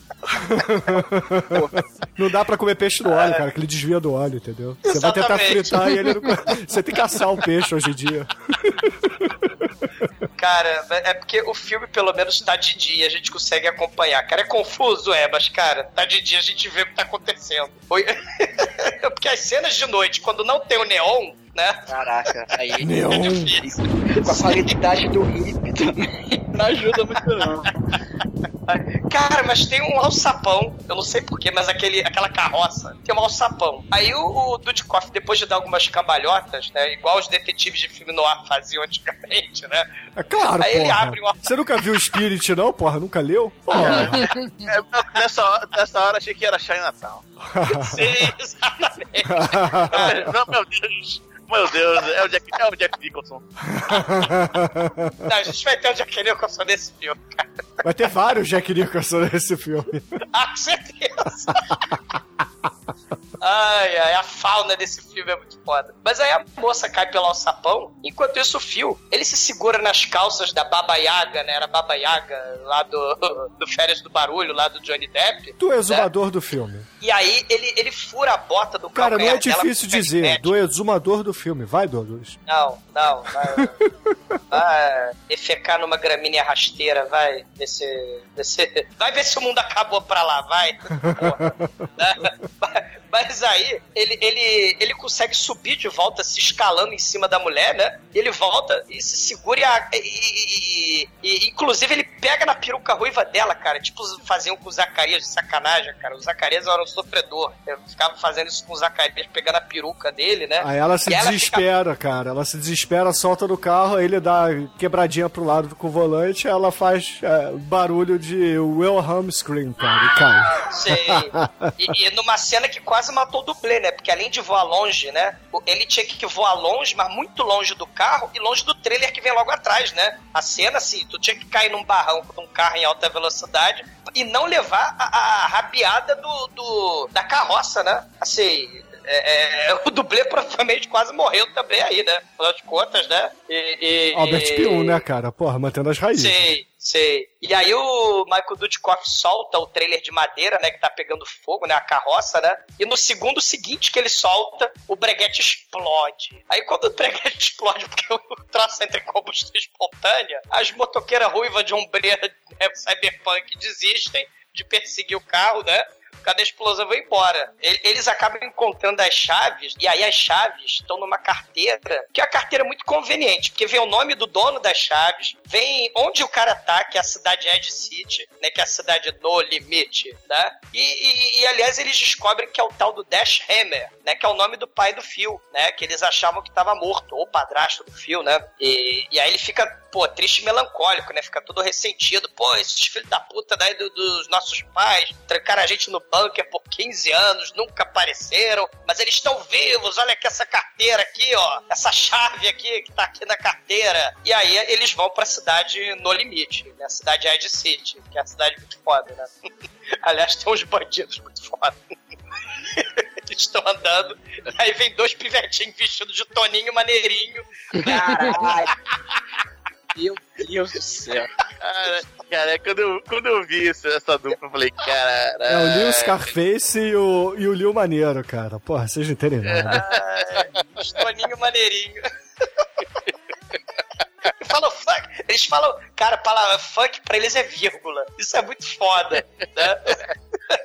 Não dá pra comer peixe no óleo, cara, que ele desvia do óleo, entendeu? Você vai tentar fritar e ele não... Você tem que assar o peixe hoje em dia. Cara, é porque o filme pelo menos tá de dia, a gente consegue acompanhar. Cara, é confuso, é, mas, cara, tá de dia, a gente vê o que tá acontecendo. Porque as cenas de noite, quando não tem o neon, né? Caraca, aí. Neon. É difícil. Com a qualidade do hip também. Não ajuda muito, não. Cara, mas tem um alçapão, eu não sei porquê, mas aquele, aquela carroça tem um alçapão. Aí o, o Dudikoff, depois de dar algumas cambalhotas, né? Igual os detetives de filme no ar faziam antigamente, né? É claro, Aí ele porra. abre o Você nunca viu Spirit, não, porra? Nunca leu? Porra. É, nessa, hora, nessa hora achei que era Chinatown. Sim, exatamente. Não, meu Deus. Meu Deus, é o Jack, é o Jack Nicholson. Não, a gente vai ter o Jack Nicholson nesse filme, cara. Vai ter vários Jack Nicholson nesse filme. Ah, com certeza. Ai, ai, a fauna desse filme é muito foda. Mas aí a moça cai pelo alçapão, enquanto isso o fio, ele se segura nas calças da Baba Yaga, né? Era Baba Yaga lá do, do Férias do Barulho, lá do Johnny Depp. Do exumador do filme. E aí ele, ele fura a bota do Cara, não é difícil dizer. Do exumador do filme. Vai, Douglas. Não, não, vai. vai defecar numa gramínea rasteira, vai ver se, ver se- Vai ver se o mundo acabou pra lá, vai. Porra. Mas aí, ele, ele, ele consegue subir de volta, se escalando em cima da mulher, né? Ele volta e se segura e, a- e- e- e- inclusive, ele pega na peruca ruiva dela, cara. Tipo, faziam com o Zacarias de sacanagem, cara. O Zacarias era um sofredor. Eu ficava fazendo isso com o Zacarias, pegando a peruca dele, né? Aí ela se ela fica desespera, cara. Ela se desespera, solta no carro, aí ele dá quebradinha pro lado com o volante, ela faz é, barulho de Wilhelm Scream, cara, e cai. Sei. E, e numa cena que quase quase matou o dublê, né? Porque além de voar longe, né? Ele tinha que voar longe, mas muito longe do carro e longe do trailer que vem logo atrás, né? A cena, assim, tu tinha que cair num barranco com um carro em alta velocidade e não levar a, a rabiada do, do, da carroça, né? Assim, é, é, o dublê provavelmente quase morreu também aí, né? Afinal de contas, né? E, e, Albert Pion, né, cara? Porra, mantendo as raízes. Sei, sei. E aí o Michael Dudikoff solta o trailer de madeira, né? Que tá pegando fogo, né? A carroça, né? E no segundo seguinte que ele solta, o breguete explode. Aí quando o breguete explode, porque o troço entra em combustão espontânea, as motoqueiras ruivas de ombreira né, cyberpunk desistem de perseguir o carro, né? Cada explosão vai embora. Eles acabam encontrando as chaves, e aí as chaves estão numa carteira, que é uma carteira muito conveniente, porque vem o nome do dono das chaves, vem onde o cara tá, que é a cidade Ed City, né, que é a cidade no limite, né? E, e, e, aliás, eles descobrem que é o tal do Dash Hammer, né, que é o nome do pai do Phil, né, que eles achavam que estava morto, ou padrasto do Phil, né? E, e aí ele fica, pô, triste e melancólico, né? Fica todo ressentido. Pô, esses filhos da puta daí do, dos nossos pais trancaram a gente no bunker por 15 anos, nunca apareceram, mas eles estão vivos. Olha aqui essa carteira aqui, ó. Essa chave aqui que tá aqui na carteira. E aí eles vão pra cidade no limite, né? A cidade Ed City, que é a cidade muito foda, né? Aliás, tem uns bandidos muito foda. Eles estão andando, aí vem dois pivetinhos vestidos de toninho maneirinho. Caralho. Meu Deus do céu. Cara, cara quando, eu, quando eu vi essa, essa dupla, eu falei, cara. É o Lil Scarface e o, e o Lil Maneiro, cara. Porra, vocês não entendem nada. Os toninho maneirinho. falam funk. Eles falam, cara, a palavra funk pra eles é vírgula. Isso é muito foda, né?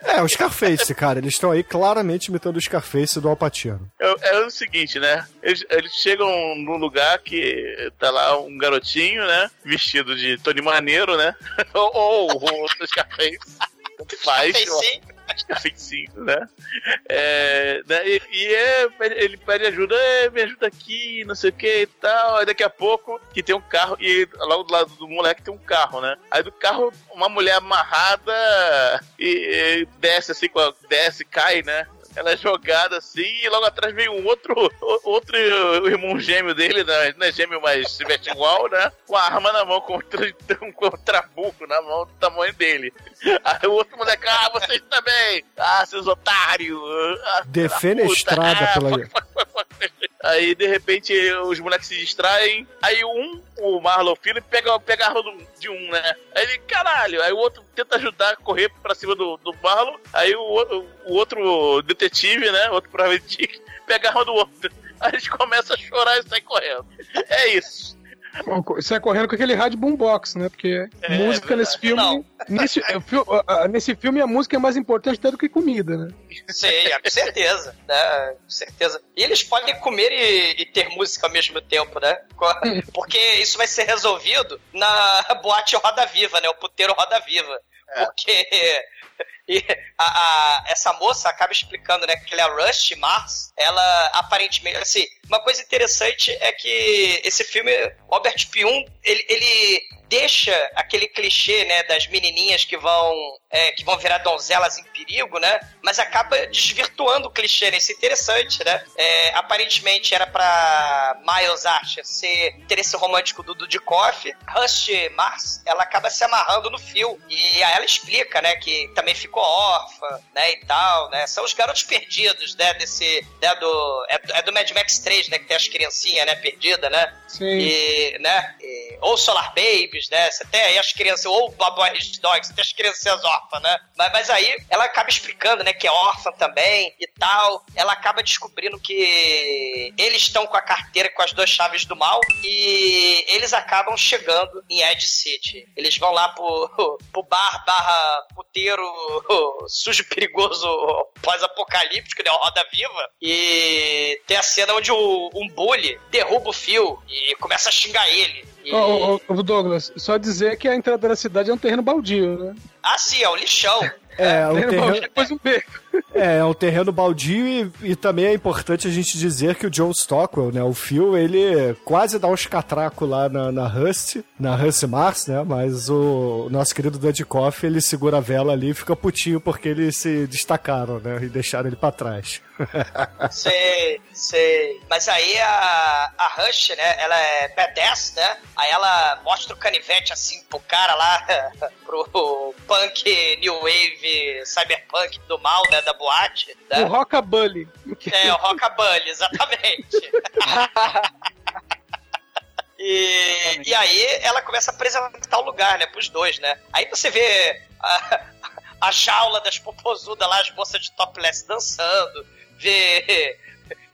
É, o Scarface, cara. Eles estão aí claramente imitando o Scarface do Alpatino. É, é, o seguinte, né? Eles, eles, chegam num lugar que tá lá um garotinho, né? Vestido de Tony Maneiro, né? ou, ou o Scarface. Faz. Scarface, né? É, né? E, e é, ele pede ajuda, me ajuda aqui, não sei o que e tal. Aí daqui a pouco, que tem um carro, e lá do lado do moleque tem um carro, né? Aí do carro, uma mulher amarrada e, e desce assim, desce, cai, né? Ela é jogada assim, e logo atrás vem um outro, outro irmão gêmeo dele, né? não é gêmeo, mas se veste igual, né? Com a arma na mão, com, com um trabuco na mão do tamanho dele. Aí o outro moleque, ah, vocês também! Ah, seus otários! Ah, Defenestrada ah, pela. Aí, de repente, os moleques se distraem. Aí um, o Marlon Filho, pega, pega a arma de um, né? Aí ele, caralho. Aí o outro tenta ajudar a correr pra cima do, do Marlon. Aí o, o outro detetive, né? Outro private pega a arma do outro. Aí eles começam a chorar e saem correndo. É isso. Sai correndo com aquele rádio boombox, né? Porque é, música é nesse filme. Nesse, nesse filme a música é mais importante do que comida, né? Sim, é, com certeza. Né? Com certeza. E eles podem comer e, e, ter música ao mesmo tempo, né? Porque isso vai ser resolvido na boate Roda Viva, né? O puteiro Roda Viva. É. Porque e a, a, essa moça acaba explicando, né, que ela é Rush Mars. Ela aparentemente, assim, uma coisa interessante é que esse filme, Robert Pium, ele, ele deixa aquele clichê, né, das menininhas que vão é, que vão virar donzelas em perigo, né? Mas acaba desvirtuando o clichê, né? Isso é interessante, né? É, aparentemente era para Miles Archer ser interesse romântico do Dudikoff. Rush Mars, ela acaba se amarrando no fio. E aí ela explica, né, que também ficou órfã, né, e tal, né? São os garotos perdidos, né, desse, né, do, é, é do Mad Max 3, né, que tem as criancinhas, né, perdidas, né? Sim. E, né, e, ou Solar Babies, né? Você tem aí as crianças, ou Boy Dogs, você tem as crianças órfãs, né? Mas, mas aí ela acaba explicando, né, que é órfã também e tal. Ela acaba descobrindo que eles estão com a carteira com as duas chaves do mal e eles acabam chegando em Ed City. Eles vão lá pro, pro bar barra puteiro sujo perigoso pós-apocalíptico, né? Roda Viva. E tem a cena onde o, um bully derruba o fio e começa a xingar ele. E... Ô, ô, ô, Douglas, só dizer que a entrada da cidade é um terreno baldio, né? Ah, sim, é um lixão. É, o terreno... Baldio, depois um beco. É, é um terreno baldio e, e, também é importante a gente dizer que o John Stockwell, né, o Phil, ele quase dá uns catracos lá na, na Rust, na Rust Mars, né, mas o, nosso querido Dudikoff, ele segura a vela ali e fica putinho porque eles se destacaram, né, e deixaram ele para trás. sei, sei. Mas aí a, a Rush, né, ela é badass, né, aí ela mostra o canivete assim pro cara lá, pro punk new wave cyberpunk do mal, né, da boate. Né? O Rockabilly. É, o Rockabilly, exatamente. E, e aí ela começa a apresentar o lugar, né, pros dois, né? Aí você vê a, a jaula das popozudas lá, as moças de topless dançando, vê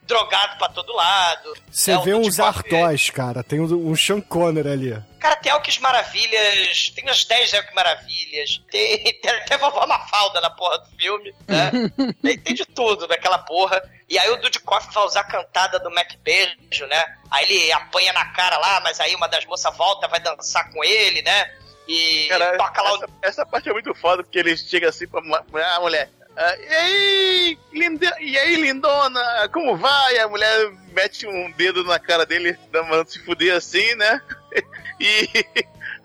drogado pra todo lado. Você é, vê uns Artós, cara. Tem um, um Sean Conner ali. Cara, tem Elks Maravilhas, tem umas 10 Elks Maravilhas, tem, tem até vovó Mafalda na porra do filme, né? tem, tem, de tudo naquela porra. E aí o Dudikoff vai usar a cantada do Mac Beijo, né? Aí ele apanha na cara lá, mas aí uma das moças volta, vai dançar com ele, né? E Cara, toca lá essa, o... essa parte é muito foda, porque ele chega assim pra ah, mulher, e aí, linda, e aí, lindona, como vai? A mulher mete um dedo na cara dele, mandando se fuder assim, né? E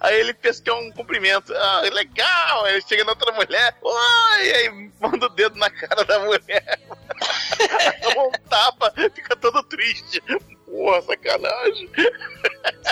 aí ele pensa que é um cumprimento. Ah, legal! Aí chega na outra mulher, oi! Aí manda o dedo na cara da mulher. Toma um tapa, fica todo triste. Porra, sacanagem.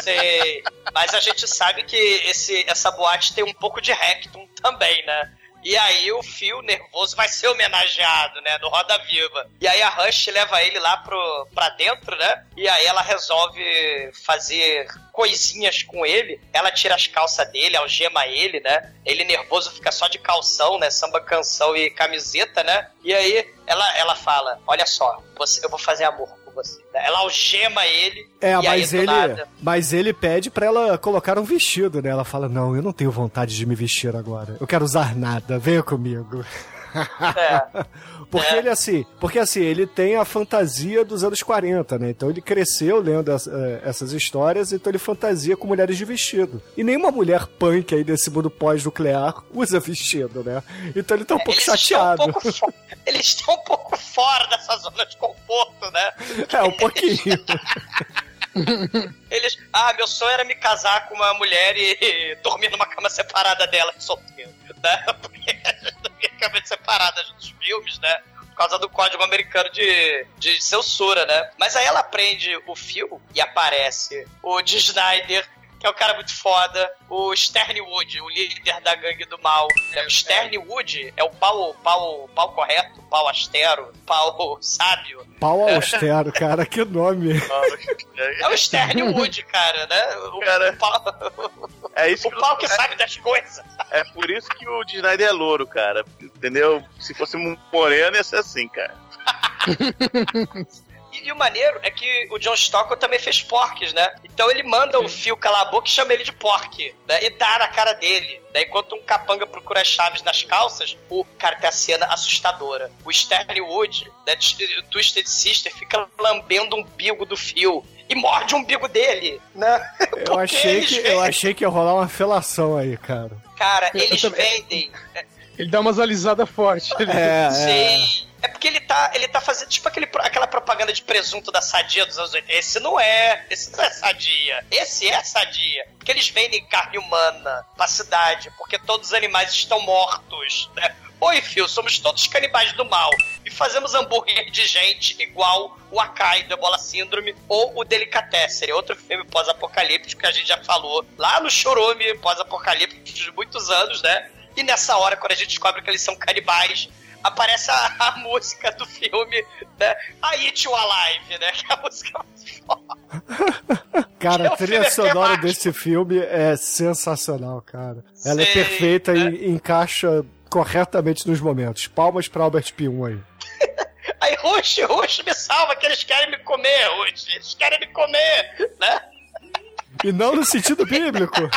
Sei. Mas a gente sabe que esse, essa boate tem um pouco de rectum também, né? E aí o Phil, nervoso, vai ser homenageado, né? No Roda Viva. E aí a Rush leva ele lá pro, pra dentro, né? E aí ela resolve fazer coisinhas com ele. Ela tira as calças dele, algema ele, né? Ele nervoso fica só de calção, né? Samba canção e camiseta, né? E aí ela, ela fala: Olha só, você, eu vou fazer amor você. Né? Ela algema ele. É, mas ele, nada... mas ele pede para ela colocar um vestido, né? Ela fala: Não, eu não tenho vontade de me vestir agora. Eu quero usar nada. Venha comigo. É. porque é. ele assim, porque assim, ele tem a fantasia dos anos 40, né? Então ele cresceu lendo as, uh, essas histórias, então ele fantasia com mulheres de vestido. E nenhuma mulher punk aí desse mundo pós-nuclear usa vestido, né? Então ele tá um é, pouco chateado. Um pouco eles estão um pouco fora dessa zona de conforto, né? É, um pouquinho. Eles, ah, meu sonho era me casar com uma mulher e, dormir numa cama separada dela, solteiro, né? Porque cama separada dos filmes, né? Por causa do código americano de, de censura, né? Mas aí ela prende o fio e aparece o de Snyder que é o cara muito foda. O Sternwood, o líder da gangue do mal. É, o Sternwood é o pau, pau, pau correto, pau astero, pau sábio. Pau austero, cara, que nome. É o Sternwood, cara, né? O, cara, o pau, é isso o pau que, que sabe das coisas. É por isso que o Snyder é louro, cara. Entendeu? Se fosse moreno, ia ser assim, cara. E, e, o maneiro é que o John Stockwell também fez porques, né? Então ele manda Sim. o fio calar a boca e chama ele de porque, né? E dá na cara dele. Daí, enquanto um capanga procura as chaves nas calças, o cara tem a cena assustadora. O Sterling Wood, né, o Twisted Sister, fica lambendo um umbigo do fio e morde o umbigo dele, né? Eu achei, que, vendem... eu achei que ia rolar uma felação aí, cara. Cara, eles vendem. Ele dá umas alisadas fortes. É, é. Sim. É porque ele tá, ele tá fazendo tipo aquele, aquela propaganda de presunto da sadia dos anos 80. Esse não é. Esse não é sadia. Esse é sadia. Porque eles vendem carne humana pra cidade. Porque todos os animais estão mortos, né? Oi, Phil, somos todos canibais do mal e fazemos hambúrguer de gente igual o Akai do Ebola Síndrome ou o Delicatessen, outro filme pós-apocalíptico que a gente já falou lá no Chorume pós-apocalíptico de muitos anos, né? E nessa hora, quando a gente descobre que eles são canibais, aparece a, a, música do filme, né? A It You Alive, né? Que é a música mais foda. Cara, a trilha é sonora desse filme é sensacional, cara. Ela é Sei, é perfeita né? e encaixa corretamente nos momentos. Palmas pra Albert P1 aí. Aí, Rush, Rush, me salva que eles querem me comer, Rush. Eles querem me comer, né? E não no sentido bíblico.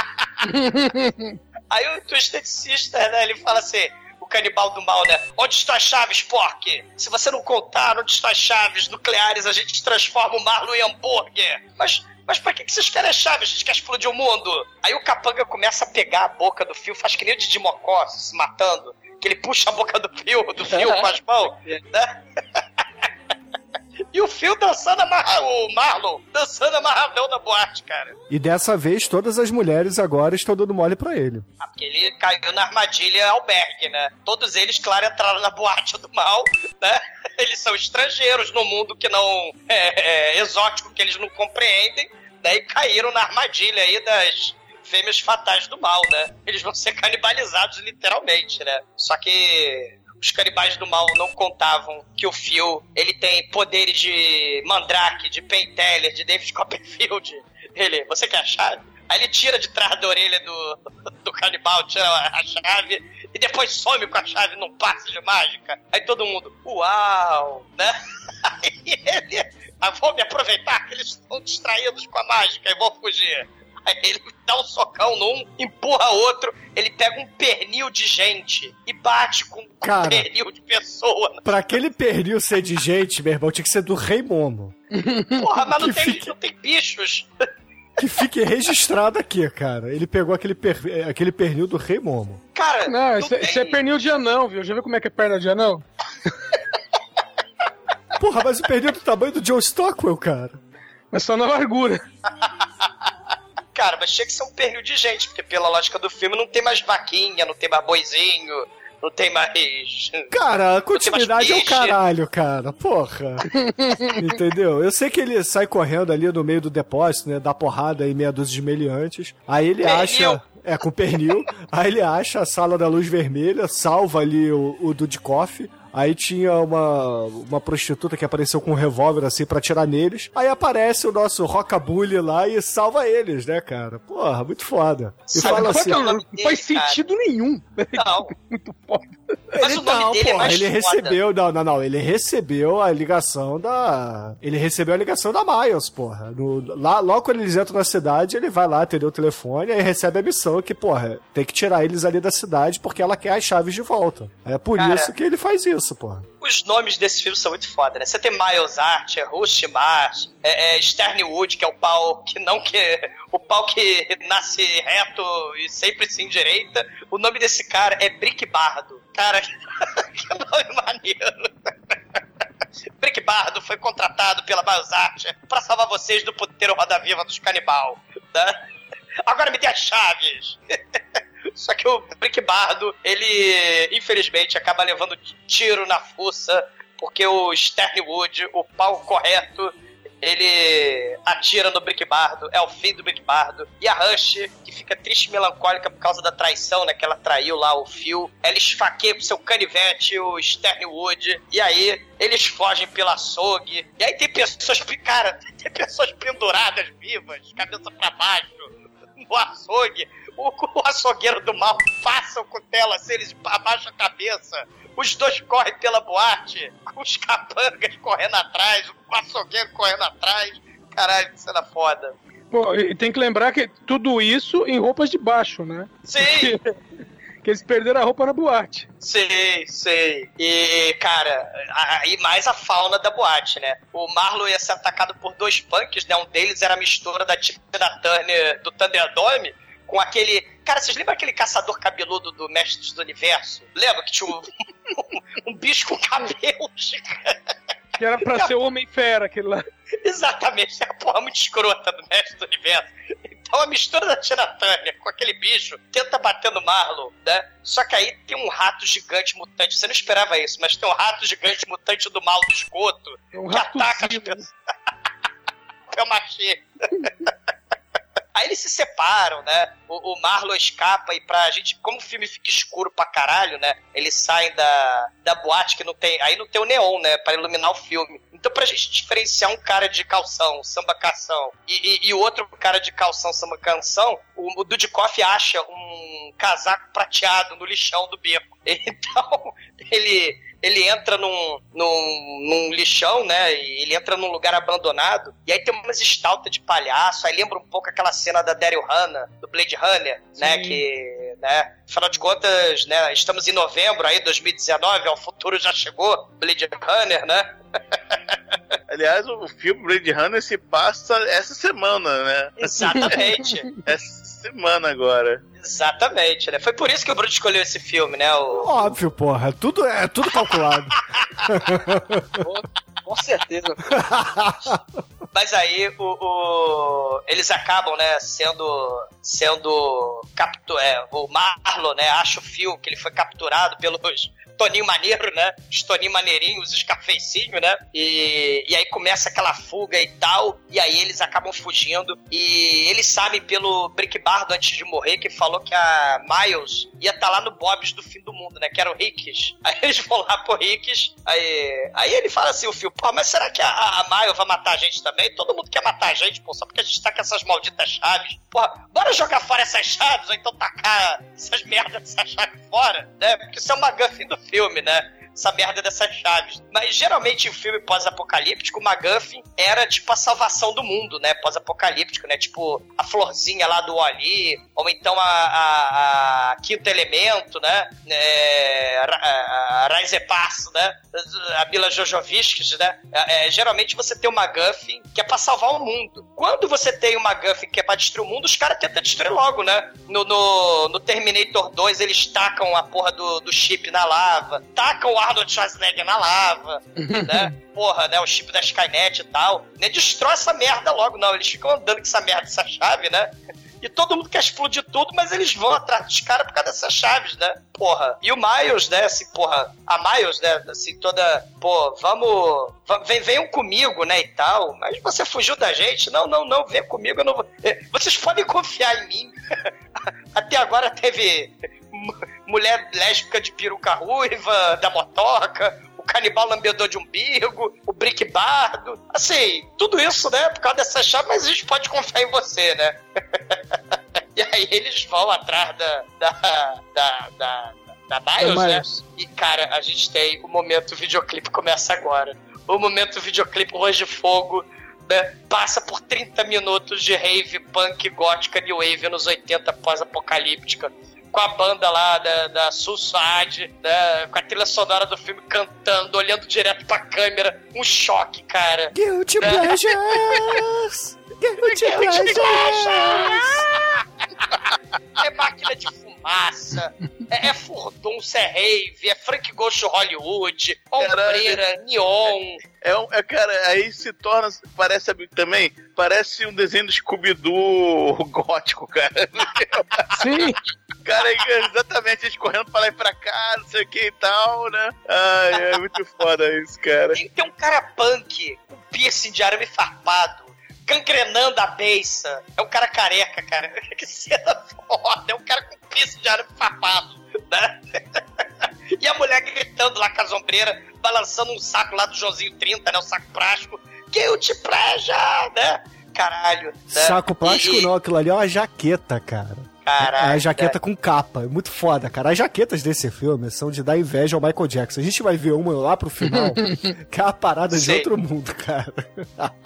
Aí o Twisted Sister, né, ele fala assim, canibal do mal, né? Onde estão as chaves, porque? Se você não contar onde estão as chaves nucleares, a gente transforma o Marlon em hambúrguer. Mas mas pra que vocês querem as chaves? A gente quer explodir o mundo. Aí o capanga começa a pegar a boca do fio, faz que nem o Didi Mocó se matando. que ele puxa a boca do fio, do fio com as mãos, né? E o Phil dançando amarra... o Marlon dançando amarradão na boate, cara. E dessa vez todas as mulheres agora estão dando mole pra ele. Ah, porque ele caiu na armadilha albergue, né? Todos eles, claro, entraram na boate do mal, né? Eles são estrangeiros no mundo que não é, é exótico, que eles não compreendem, né? E caíram na armadilha aí das fêmeas fatais do mal, né? Eles vão ser canibalizados literalmente, né? Só que os canibais do mal não contavam que o Phil ele tem poderes de Mandrake, de Penteller, de David Copperfield. Ele, você quer a chave? Aí ele tira de trás da orelha do, do canibal, tira a chave e depois some com a chave num passe de mágica. Aí todo mundo, uau, né? Aí ele, ah, vou me aproveitar que eles estão distraídos com a mágica e vou fugir. Aí ele dá um socão num, empurra outro, ele pega um pernil de gente e bate com Cara, um pernil de pessoa. Pra aquele pernil ser de gente, meu irmão, tinha que ser do Rei Momo. Porra, mas não tem, fique- não tem bichos. Que fique registrado aqui, cara. Ele pegou aquele, per- aquele pernil do Rei Momo. Cara, Não, isso, é- isso é pernil de anão, viu? Já viu como é que é perna de anão? Porra, mas o pernil é do tamanho do Joe Stockwell, cara. Mas só na largura. Cara, mas tinha que ser um pernil de gente, porque pela lógica do filme não tem mais vaquinha, não tem mais boizinho, não tem mais. Cara, a continuidade é o caralho, cara. Porra. Entendeu? Eu sei que ele sai correndo ali no meio do depósito, né? Dá porrada em meia dúzia de meliantes. Aí ele Pernil. acha. É, com pernil. aí ele acha a sala da luz vermelha, salva ali o, o Dudikoff. Aí tinha uma, uma prostituta que apareceu com um revólver assim pra atirar neles. Aí aparece o nosso rockabilly lá e salva eles, né, cara? Porra, muito foda. E Sabe fala assim. é Não faz sentido nenhum. Não. Muito foda. Mas ele o nome não, dele é porra, mais ele foda. recebeu, não, não, não, ele recebeu a ligação da, ele recebeu a ligação da Miles, porra. No- lá, logo quando eles entram na cidade, ele vai lá atender o telefone e recebe a missão que, porra, tem que tirar eles ali da cidade porque ela quer as chaves de volta. É por Cara. isso que ele faz isso, porra. Os nomes desse filme são muito foda, né? Você tem Miles Archer, Rush Marsh, é, é, Sternwood, que é o pau que não que. O pau que nasce reto e sempre se endireita. O nome desse cara é Brick Bardo. Cara, que nome maneiro. Brick Bardo foi contratado pela Miles Archer pra salvar vocês do puteiro roda-viva dos canibal. Né? Agora me dê as chaves! Só que o Brick Bardo, ele infelizmente acaba levando tiro na fuça, porque o Sternwood, o pau correto, ele atira no Brick Bardo, é o fim do Brick Bardo. E a Rush, que fica triste e melancólica por causa da traição, né? Que ela traiu lá o Phil. Ela esfaqueia com seu canivete o Sternwood. E aí, eles fogem pela açougue. E aí tem pessoas, cara, tem pessoas penduradas vivas, cabeça pra baixo, no açougue. O, açougueiro do mal passa o cutelo assim, eles abaixam a cabeça. Os dois correm pela boate, com os capangas correndo atrás, o açougueiro correndo atrás. Caralho, que cena foda. Pô, e tem que lembrar que tudo isso em roupas de baixo, né? Sim! que eles perderam a roupa na boate. Sei, sei. E, cara, aí mais a fauna da boate, né? O Marlon ia ser atacado por dois punks, né? Um deles era a mistura da Tina Turner do Thunderdome com aquele. Cara, vocês lembram aquele caçador cabeludo do Mestres do Universo? Lembra que tinha um, um bicho com cabelos? Que era pra ser o Homem-Fera, aquele lá. Exatamente, é a porra muito escrota do Mestre do Universo. Então a mistura da Tina Turner com aquele bicho tenta bater no Marlon, né? Só que aí tem um rato gigante mutante. Você não esperava isso, mas tem um rato gigante mutante do mal do esgoto um que ataca as pessoas. É uma machê. Aí eles se separam, né? O, o Marlon escapa e pra gente, como o filme fica escuro pra caralho, né? Eles saem da, da boate que não tem. Aí não tem o neon, né? Pra iluminar o filme. Então, pra gente diferenciar um cara de calção, samba canção, e, e, e outro cara de calção, samba canção, o, o Dudikoff acha um casaco prateado no lixão do beco. Então, ele, ele entra num, num, num lixão, né? E ele entra num lugar abandonado. E aí tem umas estaltas de palhaço. Aí lembra um pouco aquela cena da Daryl Hannah, do Blade Runner, né? Que, né? Afinal de contas, né? Estamos em novembro aí, 2019, ó, o futuro já chegou. Blade Runner, né? Aliás, o filme Blade Runner se passa essa semana, né? Exatamente. essa semana agora. Exatamente, né? Foi por isso que o Bruno escolheu esse filme, né? O... Óbvio, porra. Tudo, é tudo calculado. Com certeza. Mas aí o, o, eles acabam, né, sendo sendo captu é, o Marlon, né, acha o fio que ele foi capturado pelos Toninho Maneiro, né? Os Toninho Maneirinhos, os cafecinhos, né? E, e aí começa aquela fuga e tal, e aí eles acabam fugindo. E eles sabem pelo Brick Bardo antes de morrer que falou que a Miles ia estar tá lá no Bob's do fim do mundo, né? Que era o Ricks. Aí eles vão lá pro Ricks, aí, aí ele fala assim: o Fio, pô, mas será que a, a Miles vai matar a gente também? Todo mundo quer matar a gente, pô, só porque a gente tá com essas malditas chaves. Porra, bora jogar fora essas chaves, ou então tacar essas merdas dessas chaves fora, né? Porque isso é uma guffin do filme, né? Essa merda dessas chaves. Mas geralmente em filme pós-apocalíptico, o McGuffin era tipo a salvação do mundo, né? Pós-apocalíptico, né? Tipo a florzinha lá do Oli, ou então a, a, a Quinto Elemento, né? É, a, a Rise Passo, né? A Mila Jojovic, né? É, é, geralmente você tem o McGuffin que é pra salvar o mundo. Quando você tem o McGuffin que é pra destruir o mundo, os caras tentam destruir logo, né? No, no, no, Terminator 2, eles tacam a porra do, do chip na lava, tacam o Arnold Schwarzenegger na lava, né? Porra, né? O chip da Skynet e tal. Nem destrói essa merda logo, não. Eles ficam andando com essa merda, essa chave, né? E todo mundo quer explodir tudo, mas eles vão atrás dos caras por causa dessas chaves, né? Porra. E o Miles, né? Assim, porra, a Miles, né? Assim, toda. Pô, vamos. Vem, venham comigo, né? E tal. Mas você fugiu da gente? Não, não, não. Vem comigo, eu não vou. É, vocês podem confiar em mim. Até agora teve mulher lésbica de peruca ruiva, da motoca, o canibal lambedor de umbigo, o brick bardo. Assim, tudo isso, né? Por causa dessa chave, mas a gente pode confiar em você, né? e aí eles vão atrás da. da. da. da, da Miles, né? E, cara, a gente tem o momento videoclipe começa agora. O momento videoclipe Rose de Fogo né, passa por 30 minutos de rave, punk, gótica, new wave nos 80 pós-apocalíptica com a banda lá da, da Suicide, né, com a trilha sonora do filme cantando, olhando direto pra câmera. Um choque, cara. Guilty né? Pleasures! Guilty, Guilty Pleasures! é máquina de fumaça, é, é furdunço, é rave, é Frank Ghost Hollywood, ombreira, neon. É, um, é, cara, aí se torna, parece também, parece um desenho do Scooby-Doo gótico, cara. Sim. Cara, exatamente, eles correndo pra lá e pra cá, não sei o que e tal, né? Ai, é muito foda isso, cara. Tem, tem um cara punk, um piercing de arame farpado, cancrenando a beiça. É um cara careca, cara. Que cena foda. É um cara com piercing de arame farpado, né? E a mulher gritando lá com a sombreira, balançando um saco lá do Joãozinho 30, né? O saco prático. Guilty pleasure, né? Caralho. Né? Saco plástico e... não, aquilo ali é uma jaqueta, cara. Caralho. É a jaqueta com capa. É muito foda, cara. As jaquetas desse filme são de dar inveja ao Michael Jackson. A gente vai ver uma lá pro final, que é uma parada Sim. de outro mundo, cara.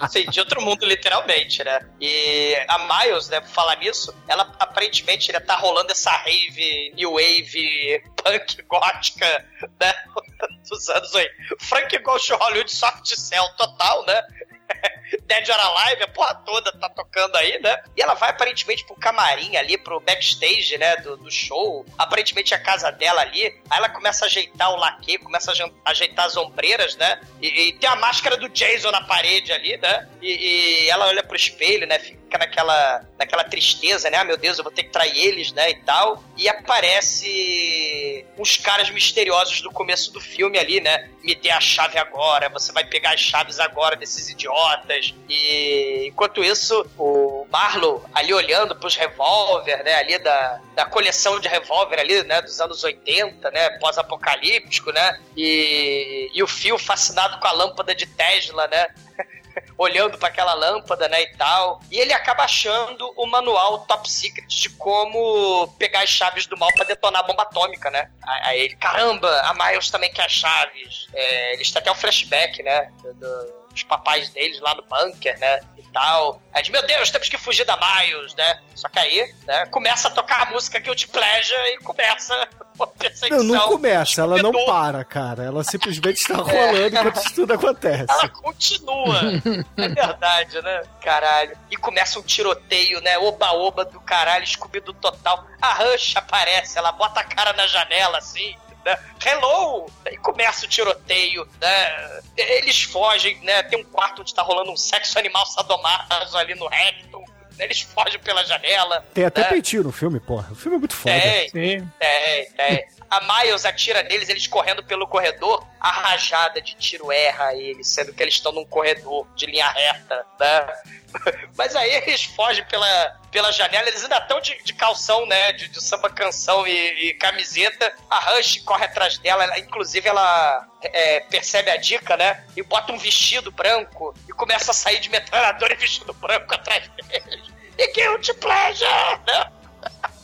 Sim, de outro mundo, literalmente, né? E a Miles, né, por falar nisso, ela aparentemente né, tá rolando essa rave, new wave, punk gótica, né? Dos anos aí. Frank Ghost Hollywood soft cell total, né? Dead or Alive, a porra toda tá tocando aí, né? E ela vai aparentemente pro camarim ali, pro backstage, né, do, do show. Aparentemente a casa dela ali. Aí ela começa a ajeitar o laque, começa a ajeitar as ombreiras, né? E, e, tem a máscara do Jason na parede ali, né? E, e ela olha pro espelho, né? Fica naquela, naquela tristeza, né? Ah, meu Deus, eu vou ter que trair eles, né? E tal. E aparece uns caras misteriosos do começo do filme ali, né? Me dê a chave agora, você vai pegar as chaves agora desses idiotas. E enquanto isso, o Marlow ali olhando pros revólver, né? Ali da, da coleção de revólver ali, né? Dos anos 80, né? Pós-apocalíptico, né? E, e o fio fascinado com a lâmpada de Tesla, né? olhando para aquela lâmpada, né, e tal. E ele acaba achando o manual top secret de como pegar as chaves do mal para detonar a bomba atômica, né? Aí ele, caramba, a Miles também quer as chaves. É, eles têm até o um flashback, né, do, os papais deles lá no bunker, né? E tal. Aí diz, meu Deus, temos que fugir da Miles, né? Só que aí, né, começa a tocar a música Guilty Pleasure e começa a perseguição. Não, não começa, ela não para, cara. Ela simplesmente está rolando enquanto isso tudo acontece. Ela continua. é verdade, né? Caralho. E começa um tiroteio, né? Oba-oba do caralho, scooby do total. A Rush aparece, ela bota a cara na janela, assim. Né? Hello! E começa o tiroteio, né? Eles fogem, né? Tem um quarto onde tá rolando um sexo animal sadomaso ali no rectum. Eles fogem pela janela. Tem até né? peitinho no filme, porra. O filme é muito foda. Tem, tem, tem. A Miles atira neles, eles correndo pelo corredor, a rajada de tiro erra eles, sendo que eles estão num corredor de linha reta, né? Mas aí eles fogem pela, pela janela, eles ainda estão de, de calção, né? De, de samba canção e, e, camiseta. A Rush corre atrás dela, ela, inclusive ela é, percebe a dica, né? E bota um vestido branco e começa a sair de metralhadora e vestido branco atrás deles. E Guilty Pleasure! Né?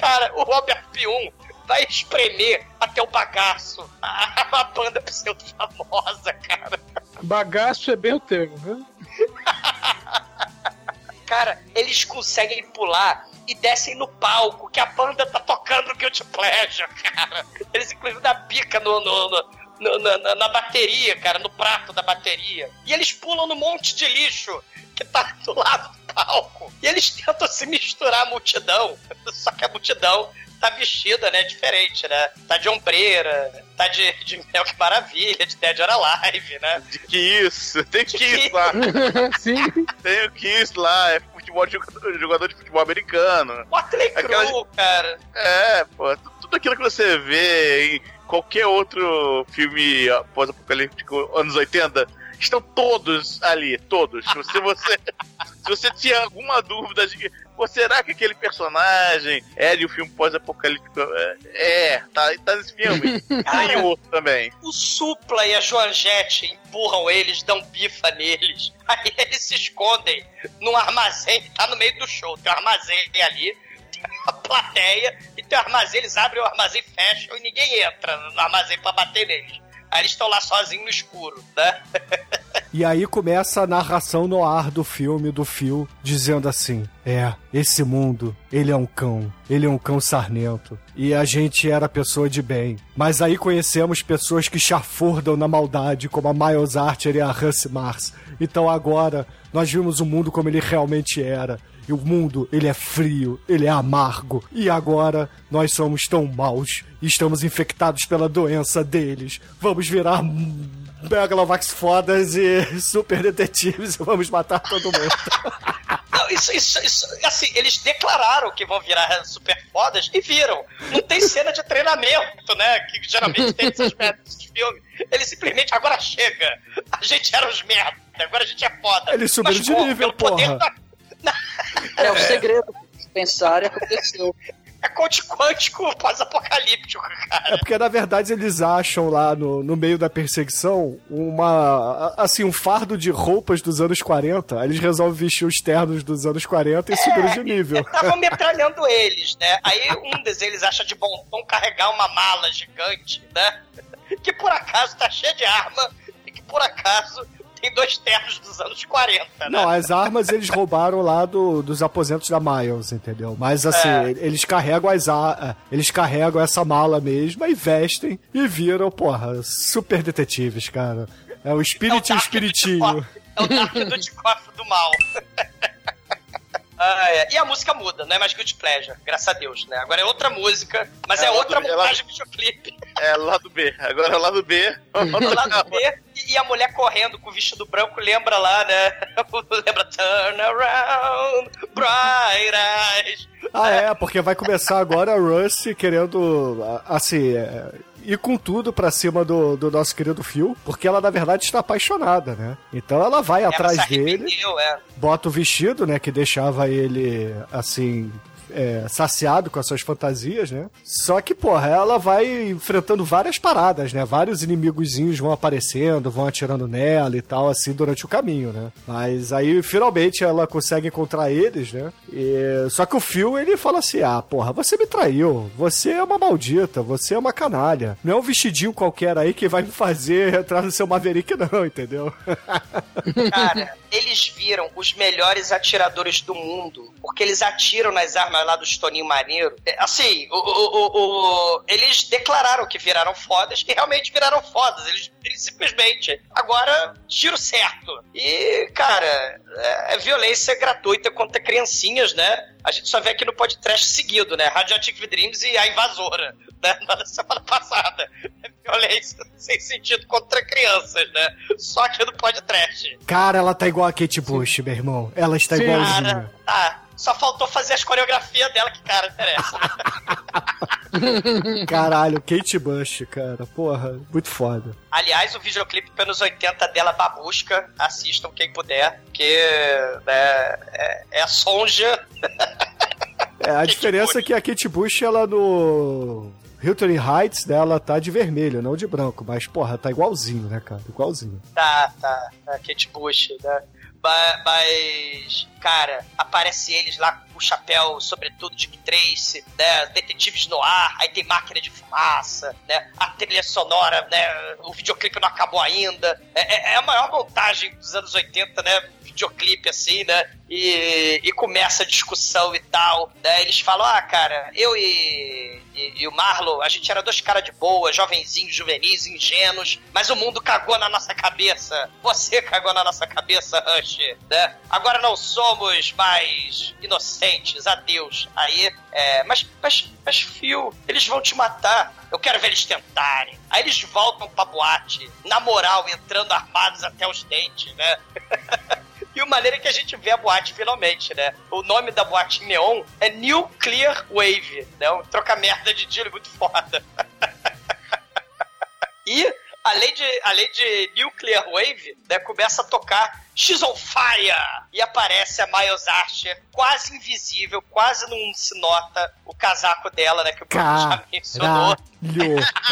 Cara, o Robert P1 vai espremer até o bagaço. A, a banda pseudo famosa, cara. Bagaço é bem o termo, viu? cara, eles conseguem pular e descem no palco que a banda tá tocando Guilty Pleasure, cara. Eles inclusive dá bica no, no, no, no na, na, bateria, cara, no prato da bateria. E eles pulam no monte de lixo que tá do lado do palco. E eles tentam se misturar à multidão. Só que a multidão tá vestida, né, diferente, né? Tá de ombreira, tá de, de Mel que Maravilha, de Dead or Alive, né? De que isso? Tem que isso lá. Sim. Tem o que isso lá, é futebol de jogador, jogador de futebol americano. Motley Aquela... Crue, cara. É, pô, tudo aquilo que você vê em qualquer outro filme pós-apocalíptico anos 80 estão todos ali, todos. Se você, se você tinha alguma dúvida de que, pô, será que aquele personagem é de um filme pós-apocalíptico? É, tá, tá nesse filme. Tem outro também. O Supla e a Joanjete empurram eles, dão bifa neles. Aí eles se escondem num armazém tá no meio do show. Tem um armazém ali a plateia e tem um armazém, eles abrem o armazém, fecham e ninguém entra no armazém pra bater neles. Aí eles estão lá sozinhos no escuro, né? E aí começa a narração no ar do filme, do fio, dizendo assim: É, esse mundo, ele é um cão, ele é um cão sarnento. E a gente era pessoa de bem. Mas aí conhecemos pessoas que chafurdam na maldade, como a Miles Archer e a Russ Mars. Então agora nós vimos o mundo como ele realmente era. E o mundo, ele é frio, ele é amargo. E agora nós somos tão maus e estamos infectados pela doença deles. Vamos virar Megalovax fodas e super detetives e vamos matar todo mundo. Não, isso, isso, isso, assim, eles declararam que vão virar super fodas e viram. Não tem cena de treinamento, né? Que geralmente tem esses métodos de filme. Eles simplesmente, agora chega. A gente era os merda, agora a gente é foda. Eles subiram Mas, de pô, nível, porra. Da... É, o segredo pensar aconteceu. É coach quântico pós-apocalíptico, cara. É porque, na verdade, eles acham lá no, no meio da perseguição uma. Assim, um fardo de roupas dos anos 40. Aí eles resolvem vestir os ternos dos anos 40 e é, subiram de nível. Estavam metralhando eles, né? Aí um deles acha de bom tom carregar uma mala gigante, né? Que por acaso tá cheia de arma e que por acaso tem dois ternos dos anos 40, né? Não, as armas eles roubaram lá do, dos aposentos da Miles, entendeu? Mas assim, é. eles carregam as ar... Eles carregam essa mala mesmo e vestem e viram, porra, super detetives, cara. É o espírito é o e o espiritinho. É o Dark do Dikoff do mal. Ah, é. E a música muda, não é mais Guilty Pleasure, graças a Deus, né? Agora é outra música, mas é, é outra montagem do videoclipe. É lado B, agora é lado B. lado B, e a mulher correndo com o vestido branco lembra lá, né? lembra Turn Around, Bright Eyes. Ah, é, porque vai começar agora a Rusty querendo, assim, ir com tudo pra cima do, do nosso querido Phil, porque ela, na verdade, está apaixonada, né? Então ela vai ela atrás dele, é. bota o vestido, né, que deixava ele, assim, é, saciado com as suas fantasias, né? Só que, porra, ela vai enfrentando várias paradas, né? Vários inimigozinhos vão aparecendo, vão atirando nela e tal, assim, durante o caminho, né? Mas aí, finalmente, ela consegue encontrar eles, né? E... Só que o Phil, ele fala assim, ah, porra, você me traiu, você é uma maldita, você é uma canalha. Não é um vestidinho qualquer aí que vai me fazer entrar no seu Maverick, não, entendeu? Cara, eles viram os melhores atiradores do mundo, porque eles atiram nas armas lá do Toninho Maneiro. É, assim, o, o, o, eles declararam que viraram fodas e realmente viraram fodas. Eles, eles simplesmente. Agora, tiro certo. E, cara, é, é violência gratuita contra criancinhas, né? A gente só vê aqui no podcast seguido, né? Radioactive Dreams e a invasora, né? Na semana passada. É violência sem sentido contra crianças, né? Só que no podcast. Cara, ela tá igual a Kate Bush, meu irmão. Ela está Sim. igualzinha. Cara, tá. Só faltou fazer as coreografias dela que, cara, interessa. Caralho, Kate Bush, cara. Porra, muito foda. Aliás, o videoclipe anos 80 dela, Babusca, assistam quem puder, porque né, é, é a Sonja. É, a diferença é que a Kate Bush, ela no Hilton Heights dela tá de vermelho, não de branco. Mas, porra, tá igualzinho, né, cara? Igualzinho. Tá, tá. A Kate Bush, né? Mas, cara, aparece eles lá com o chapéu, sobretudo de Trace, né? Detetives no ar, aí tem máquina de fumaça, né? A trilha sonora, né? O videoclipe não acabou ainda. É, é a maior montagem dos anos 80, né? Videoclipe assim, né? E, e começa a discussão e tal, né? Eles falam, ah, cara, eu e, e, e o Marlon, a gente era dois caras de boa, jovenzinhos, juvenis, ingênuos, mas o mundo cagou na nossa cabeça. Você cagou na nossa cabeça, Rush, né? Agora não somos mais inocentes, adeus. Aí, é, mas, mas, mas, Phil, eles vão te matar. Eu quero ver eles tentarem. Aí eles voltam pra boate, na moral, entrando armados até os dentes, né? E o maneiro é que a gente vê a boate finalmente, né? O nome da boate neon é Nuclear Wave, né? Um troca-merda de tiro muito foda. e, além de, além de Nuclear Wave, né, começa a tocar X on Fire! E aparece a Miles Archer, quase invisível, quase não se nota o casaco dela, né? Que o Bruno já mencionou.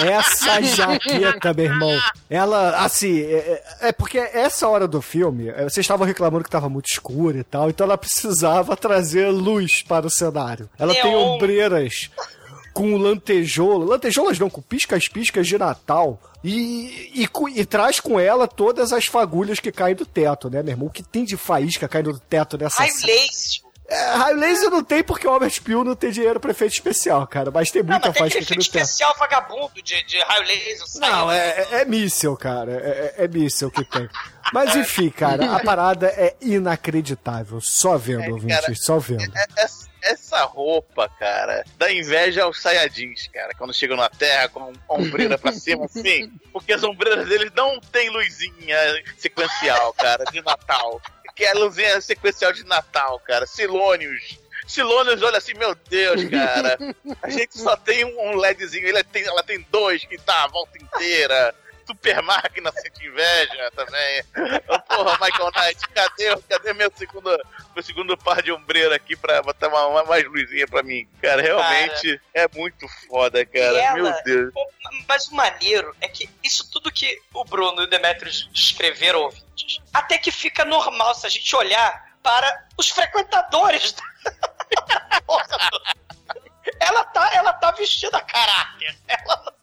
Essa jaqueta, meu irmão. Ela, assim, é, é, porque essa hora do filme, é, vocês estavam reclamando que estava muito escuro e tal, então ela precisava trazer luz para o cenário. Ela Neon. tem ombreiras com lantejoulas, lantejoulas não, com piscas-piscas de Natal. E, e, e, traz com ela todas as fagulhas que caem do teto, né, meu irmão? O que tem de faísca caindo do teto nessa Raio laser. É, raio laser não tem porque o Albert Peel não tem dinheiro pra efeito especial, cara. Mas tem muita não, mas faísca aqui no teto. especial vagabundo de, de raio laser. Não, é, é, é míssel, cara. É, é, é míssel que tem. Mas enfim, cara, a parada é inacreditável. Só vendo, é, ouvinte, cara, só vendo. É, é, essa roupa, cara, dá inveja aos Saiyajins, cara, quando chegam na Terra com a ombreira pra cima, assim, porque as ombreiras deles não tem luzinha sequencial, cara, de Natal. Que é a luzinha sequencial de Natal, cara. Silônios. Silônios, olha assim, meu Deus, cara. A gente só tem um LEDzinho, ele tem, ela tem dois que tá a volta inteira super máquina sente inveja também. Porra, Michael Knight, cadê, cadê meu segundo, meu segundo par de ombreira aqui pra botar uma, uma mais luzinha pra mim? Cara, realmente cara, é muito foda, cara. Ela, meu Deus. Mas o maneiro é que isso tudo que o Bruno e o Demetrius descreveram, ouvintes, até que fica normal se a gente olhar para os frequentadores da... ela tá, ela tá vestida a caráter. Ela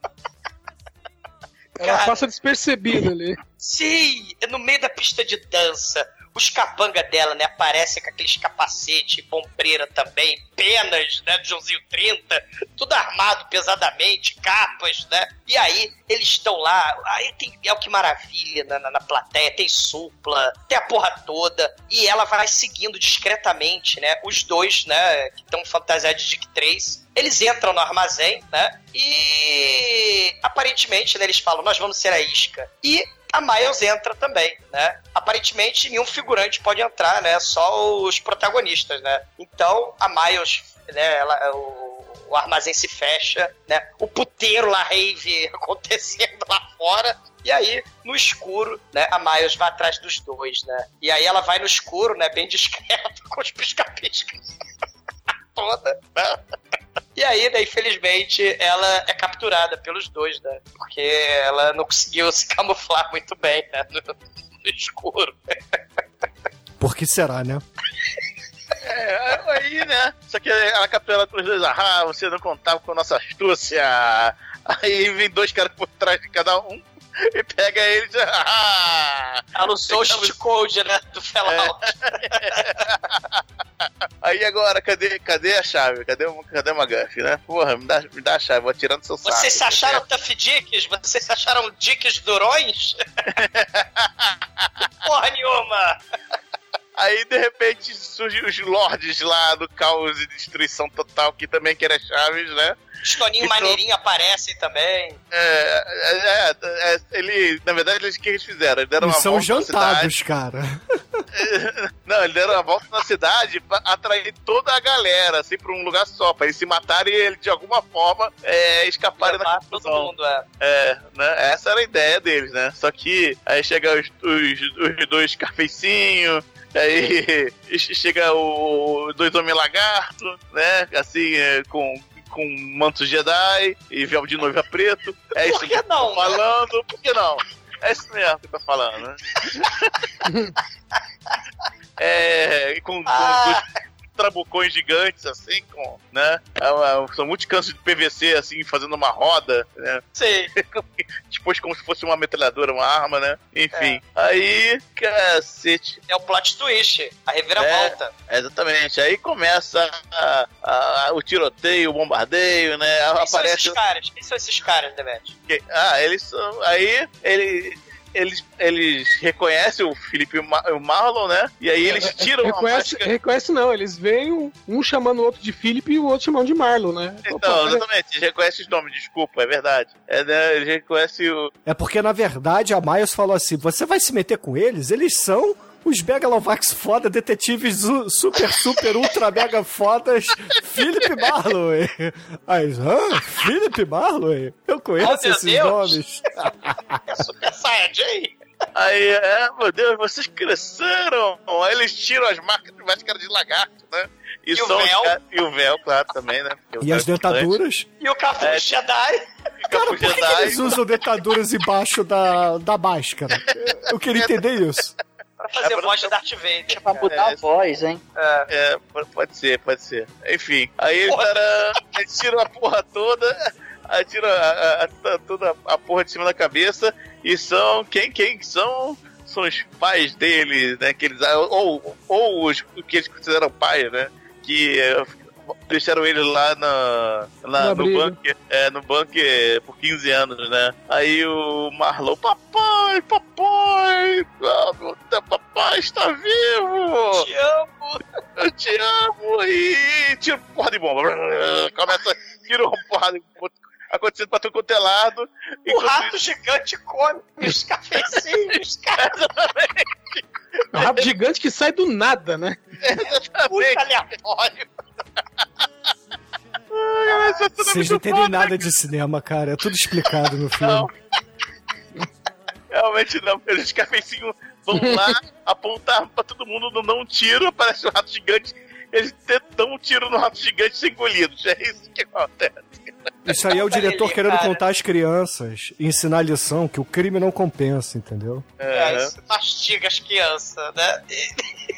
ela Cara, passa despercebida ali. Sim, no meio da pista de dança. Os capanga dela, né, aparecem com aqueles capacete, bombeira também, penas, né, Joãozinho 30, tudo armado pesadamente, capas, né? E aí, eles estão lá, aí tem é o que maravilha na, na, na, plateia, tem supla, tem a porra toda, e ela vai seguindo discretamente, né, os dois, né, que estão fantasiados de Dick 3, eles entram no armazém, né? E aparentemente, né, eles falam: Nós vamos ser a isca. E a Miles entra também, né? Aparentemente, nenhum figurante pode entrar, né? Só os protagonistas, né? Então, a Miles, né? Ela, o, o armazém se fecha, né? O puteiro lá, rave, acontecendo lá fora. E aí, no escuro, né, a Miles vai atrás dos dois, né? E aí ela vai no escuro, né, bem discreta, com os pisca-piscas. toda, né? E aí, né, infelizmente, ela é capturada pelos dois, né? Porque ela não conseguiu se camuflar muito bem, né? No, no escuro. Por que será, né? É, aí, né? Só que ela captura pelos dois. Ah, você não contava com a nossa astúcia. Aí vem dois caras por trás de cada um e pega eles. Ah, ela usou o cheat code, né? Do Fallout. É. Aí agora, cadê, cadê a chave? Cadê, cadê uma McGuff, né? Porra, me dá, me dá a chave, vou tirando seu saco. Vocês se acharam Tough Dicks? Vocês se acharam Dicks durões? Porra nenhuma! Aí, de repente, surgem os lords lá do caos e destruição total, que também querem chaves, né? Os Toninho então, Maneirinho aparecem também. É, é, é, ele, na verdade, eles, o que eles fizeram? Eles deram Eles uma são volta jantados, na cara. Não, eles deram uma volta na cidade pra atrair toda a galera, assim, pra um lugar só, pra eles se matarem e ele, de alguma forma, é, escaparem da confusão. Todo mundo, é. É, né? Essa era a ideia deles, né? Só que aí chega os, os, os dois carfeicinhos, aí chega o dois homens lagarto, né? Assim, é, com com manto Jedi e véu de noiva preto. É isso Por que que não? eu tô falando. Por que não? É isso mesmo que eu tô falando, né? é, com, com Ah. dois trabucões gigantes, assim, com, né? É São muitos cantos de PVC, assim, fazendo uma roda, né? Sim. Depois como se fosse uma metralhadora, uma arma, né? Enfim. Aí, cacete. É o plot twist, a reviravolta. É, exatamente. Aí começa a- a- o tiroteio, o bombardeio, né? Quem são Aparece. esses caras? Quem são esses caras, Demet? Ah, eles são. Aí ele, eles, eles reconhecem o Felipe e o Ma- o Marlon, né? E aí eles tiram a Reconhece, máscara. reconhece não, eles veem um, um chamando o outro de Felipe e o outro chamando de Marlon, né? Então, exatamente, eles reconhecem os nomes, desculpa, é verdade. É, né, eles reconhecem o. É porque, na verdade, a Miles falou assim: você vai se meter com eles? Eles são os Megalovax foda, detetives super, super, ultra mega fodas, Philip Marlowe. Aí, hã? Philip Marlowe? Eu conheço Oh, esses Deus. nomes. É Super Saiyajin? Aí, é, meu Deus, vocês cresceram! Aí eles tiram as marcas de máscara de lagarto, né? E o são os véu. E o véu, claro, também, né? O E as é gigante. dentaduras? E o Cafu É. Jedi? Pro Por que, que Jedi. eles usam dentaduras embaixo da, da máscara? Eu queria entender isso. Pra fazer voz de Darth Vader. Pra mudar É, a voz, hein? É, p- pode ser, pode ser. Enfim, aí tiram a porra toda, aí tiram a, a- toda a porra de cima da cabeça e são. Quem, quem são? São os pais deles, né? Que eles, ou, ou os que eles consideram pais, né? Que é, deixaram eles lá na, No na, no, bunker, é, no bunker por 15 anos, né? Aí o Marlon, papai, papai, ah, papai está vivo! Te amo. Eu te amo! E tira porra de bomba. Começa, tira uma porra de bomba. Acontecendo pra tudo quanto é lado. O rato gigante come os cafezinhos, cara. É um rato gigante que sai do nada, né? Muito aleatório. Ai, isso é tudo Vocês não entendem foda. nada de cinema, cara. É tudo explicado no filme. Não. Realmente não, porque os cafezinhos vão lá apontar pra todo mundo, não dão um tiro, aparece um rato gigante, eles dão um tiro no rato gigante sem engolidos. É isso que acontece. Isso aí é o diretor Ele, querendo cara. contar às crianças e ensinar a lição que o crime não compensa, entendeu? É, isso mastiga as crianças, né?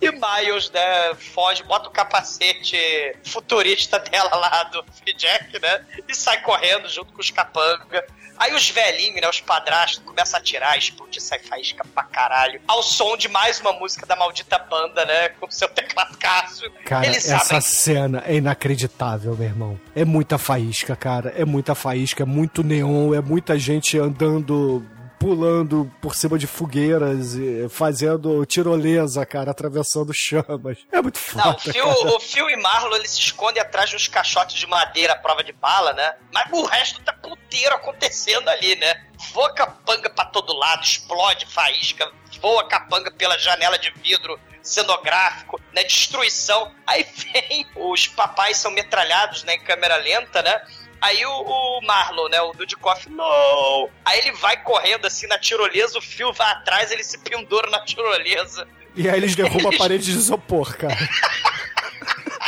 E, Miles, né, foge, bota o capacete futurista dela lá do Jack, né? E sai correndo junto com os capanga. Aí os velhinhos, né, os padrastos, começam a atirar, explodir, sai faísca pra caralho. Ao som de mais uma música da maldita banda, né? Com seu teclado Cássio. Cara, Eles essa sabem cena é inacreditável, meu irmão. É muita faísca, cara. É muita faísca, é muito neon, é muita gente andando, pulando por cima de fogueiras, fazendo tirolesa, cara, atravessando chamas. É muito foda. Não, o Phil, cara. o Phil e Marlo eles se escondem atrás de uns caixotes de madeira à prova de bala, né? Mas o resto tá puteiro acontecendo ali, né? Voa capanga pra todo lado, explode faísca, voa capanga pela janela de vidro cenográfico, né? Destruição. Aí vem, os papais são metralhados, né? Em câmera lenta, né? Aí o, o Marlon, né, o Dudikoff, não! Aí ele vai correndo assim na tirolesa, o fio vai atrás, ele se pendura na tirolesa. E aí eles derrubam a parede de isopor, cara.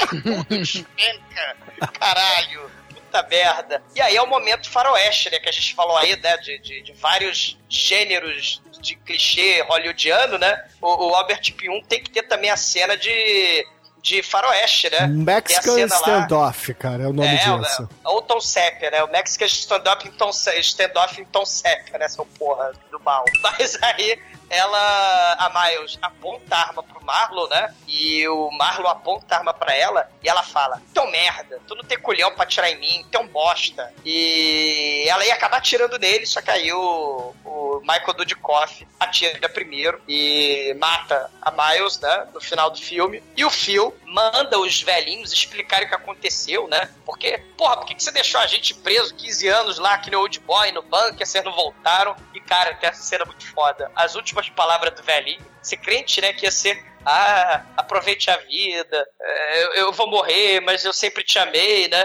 tudo. Caralho. Puta merda. E aí é o momento faroeste, né? Que a gente falou aí, né? De, de, de vários gêneros de clichê hollywoodiano, né? O, o Albert Pium tem que ter também a cena de de faroeste, né? Mexican Standoff, cara, é o nome é, disso. É, ou Tom Sépia, né? O Mexican Standoff em Tom, standoff em Tom né? Seu porra do mal. Mas aí ela, a Miles, aponta a arma pro Marlon, né? E o Marlon aponta a arma pra ela e ela fala: Teu merda, tu não tem colhão pra tirar em mim, teu bosta. E ela ia acabar atirando nele, só que aí o, o Michael Dudikoff atira primeiro e mata a Miles, né? No final do filme. E o Phil manda os velhinhos explicarem o que aconteceu, né? Porque, porra, por que, que você deixou a gente preso 15 anos lá, que no Old Boy, no bunker, vocês não voltaram? E, cara, tem essa cena muito foda. As últimas palavras do velhinho, ser crente, né, que ia ser ah, aproveite a vida, é, eu, eu, vou morrer, mas eu sempre te amei, né?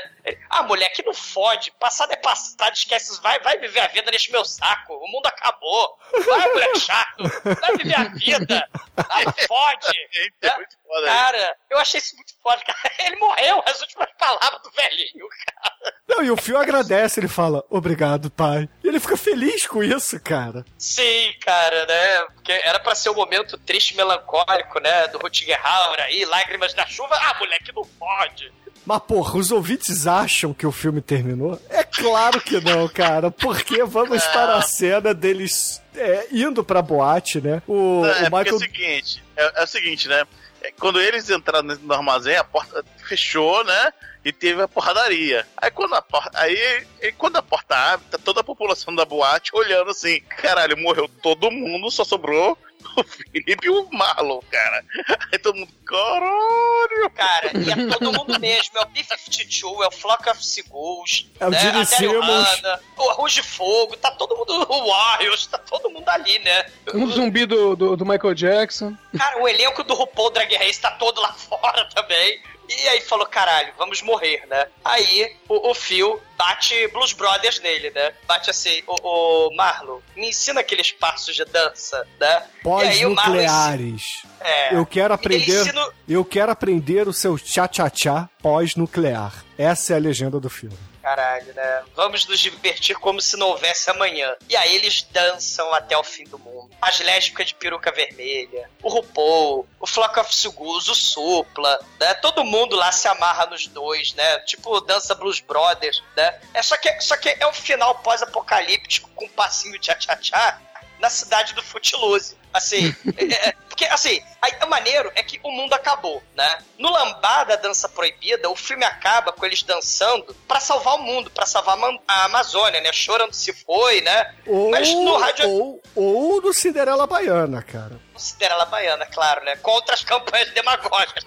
Ah, mulher, que não fode, passado é passado, esquece, vai, vai viver a vida neste meu saco, o mundo acabou, vai, mulher chato, vai viver a vida, ah, fode. É muito foda, cara, eu achei isso muito foda, cara. Ele morreu, as últimas palavras do velhinho, cara. Não, e o Fio agradece, ele fala, obrigado, pai. E ele fica feliz com isso, cara. Sim, cara, né? Porque era pra ser um momento triste e melancólico, né? Do Rutger Hauer aí, lágrimas na chuva. Ah, moleque, não pode. Mas, porra, os ouvintes acham que o filme terminou? É claro que não, cara. Porque vamos é. para a cena deles é, indo pra boate, né? O, é, o Michael... é o seguinte, é, é o seguinte, né? É, quando eles entraram no armazém, a porta fechou, né? E teve a porradaria. Aí quando a porta. Aí, quando a porta abre, tá toda a população da boate olhando assim, caralho, morreu todo mundo, só sobrou o Felipe e o Marlon, cara. Aí todo mundo, caralho! Cara, e é todo mundo mesmo. É o B-52, é o Flock of Seagulls, é o né? Gene Simmons. o Arroz de Fogo, tá todo mundo, o Warriors, tá todo mundo ali, né? Um zumbi do, do, do Michael Jackson. Cara, o elenco do RuPaul Drag Race tá todo lá fora também. E aí falou, caralho, vamos morrer, né? Aí o, o Phil bate Blues Brothers nele, né? Bate assim, o, o Marlon, me ensina aqueles passos de dança, né? Pós-nucleares. É, eu quero aprender. Ensina... Eu quero aprender o seu tchá-tchá-tchá pós-nuclear. Essa é a legenda do filme caralho, né? Vamos nos divertir como se não houvesse amanhã. E aí eles dançam até o fim do mundo. As lésbicas de peruca vermelha, o RuPaul, o Flock of Sugus, o Supla, né? Todo mundo lá se amarra nos dois, né? Tipo dança Blues Brothers, né? É só que, só que é um final pós-apocalíptico com um passinho tchá-tchá-tchá na cidade do Footloose. Assim, é, é, porque assim, a, o maneiro é que o mundo acabou, né? No Lambada Dança Proibida, o filme acaba com eles dançando para salvar o mundo, para salvar a Amazônia, né? Chorando se foi, né? Ou, Mas no rádio... ou, ou do Cinderela Baiana, cara. Cinderela Baiana, claro, né? Contra as campanhas demagógicas.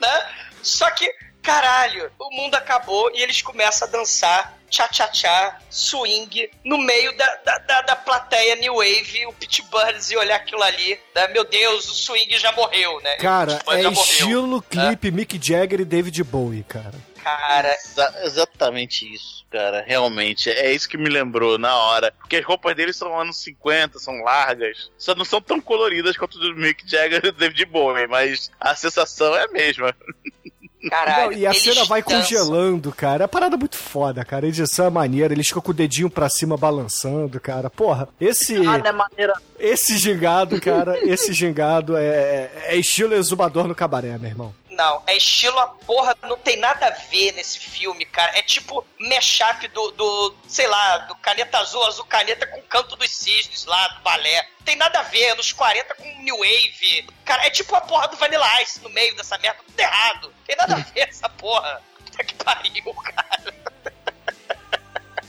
né? Só que caralho, o mundo acabou e eles começam a dançar tchá-tchá-tchá, swing, no meio da, da, da, da, plateia New Wave, o Pit Burns e olhar aquilo ali, né? Meu Deus, o swing já morreu, né? Cara, é estilo morreu, clipe né? Mick Jagger e David Bowie, cara. Cara, Exa exatamente isso, cara. Realmente, é isso que me lembrou na hora. Porque as roupas deles são anos 50, são largas. Só não são tão coloridas quanto do Mick Jagger e David Bowie, mas a sensação é a mesma. Caralho, Não, e a cena vai dançam. congelando, cara. É parada muito foda, cara. A edição é maneira, eles ficam com o dedinho pra cima balançando, cara. Porra, esse. É maneira. Esse gingado, cara, esse gingado é, é estilo exumador no cabaré, meu irmão. Não, é estilo a porra, não tem nada a ver nesse filme, cara. É tipo mashup do, do sei lá, do Caneta Azul, Azul Caneta com Canto dos Cisnes lá, do balé. Não tem nada a ver, nos 40 com New Wave. Cara, é tipo a porra do Vanilla Ice no meio dessa merda, tudo errado. Não tem nada a ver essa porra. Puta que pariu, cara.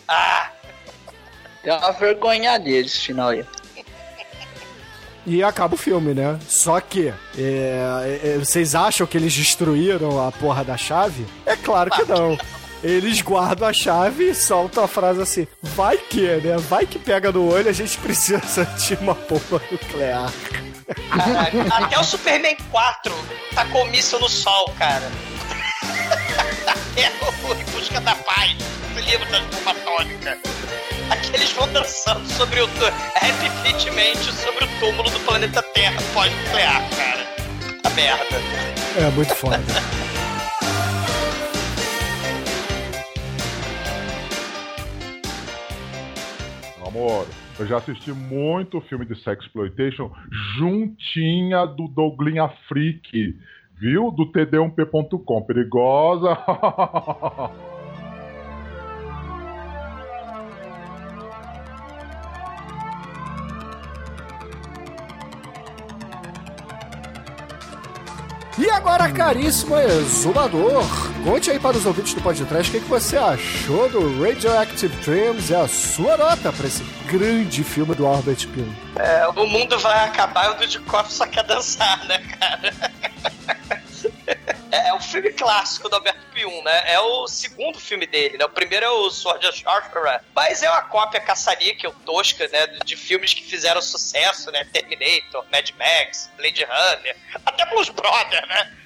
ah. É uma vergonha deles, final aí. E acaba o filme, né? Só que, é, é, vocês acham que eles destruíram a porra da chave? É claro que não. Eles guardam a chave e soltam a frase assim: vai que, né? Vai que pega no olho, a gente precisa de uma bomba nuclear. Caralho, até o Superman 4 tá com míssil no sol, cara. É Em Busca da Paz, o livro da bomba atômica. Aqui eles vão dançando sobre o. repetidamente sobre o túmulo do planeta Terra pós-nuclear, cara. puta merda. É, muito foda. Amor, eu já assisti muito filme de sexploitation juntinha do Douglinha Freak, viu? Do td1p.com. Perigosa. E agora, caríssimo exumador, conte aí para os ouvintes do podcast o que, que você achou do Radioactive Dreams e a sua nota para esse grande filme do Albert Pym. É, o mundo vai acabar e o Dudikoff só quer dançar, né, cara? É, é um filme clássico do Alberto Pium, né? É o segundo filme dele, né? O primeiro é o Sword of Sorcerer, mas é uma cópia caçaríquel, tosca, né? De filmes que fizeram sucesso, né? Terminator, Mad Max, Blade Runner, até Blues Brother, né?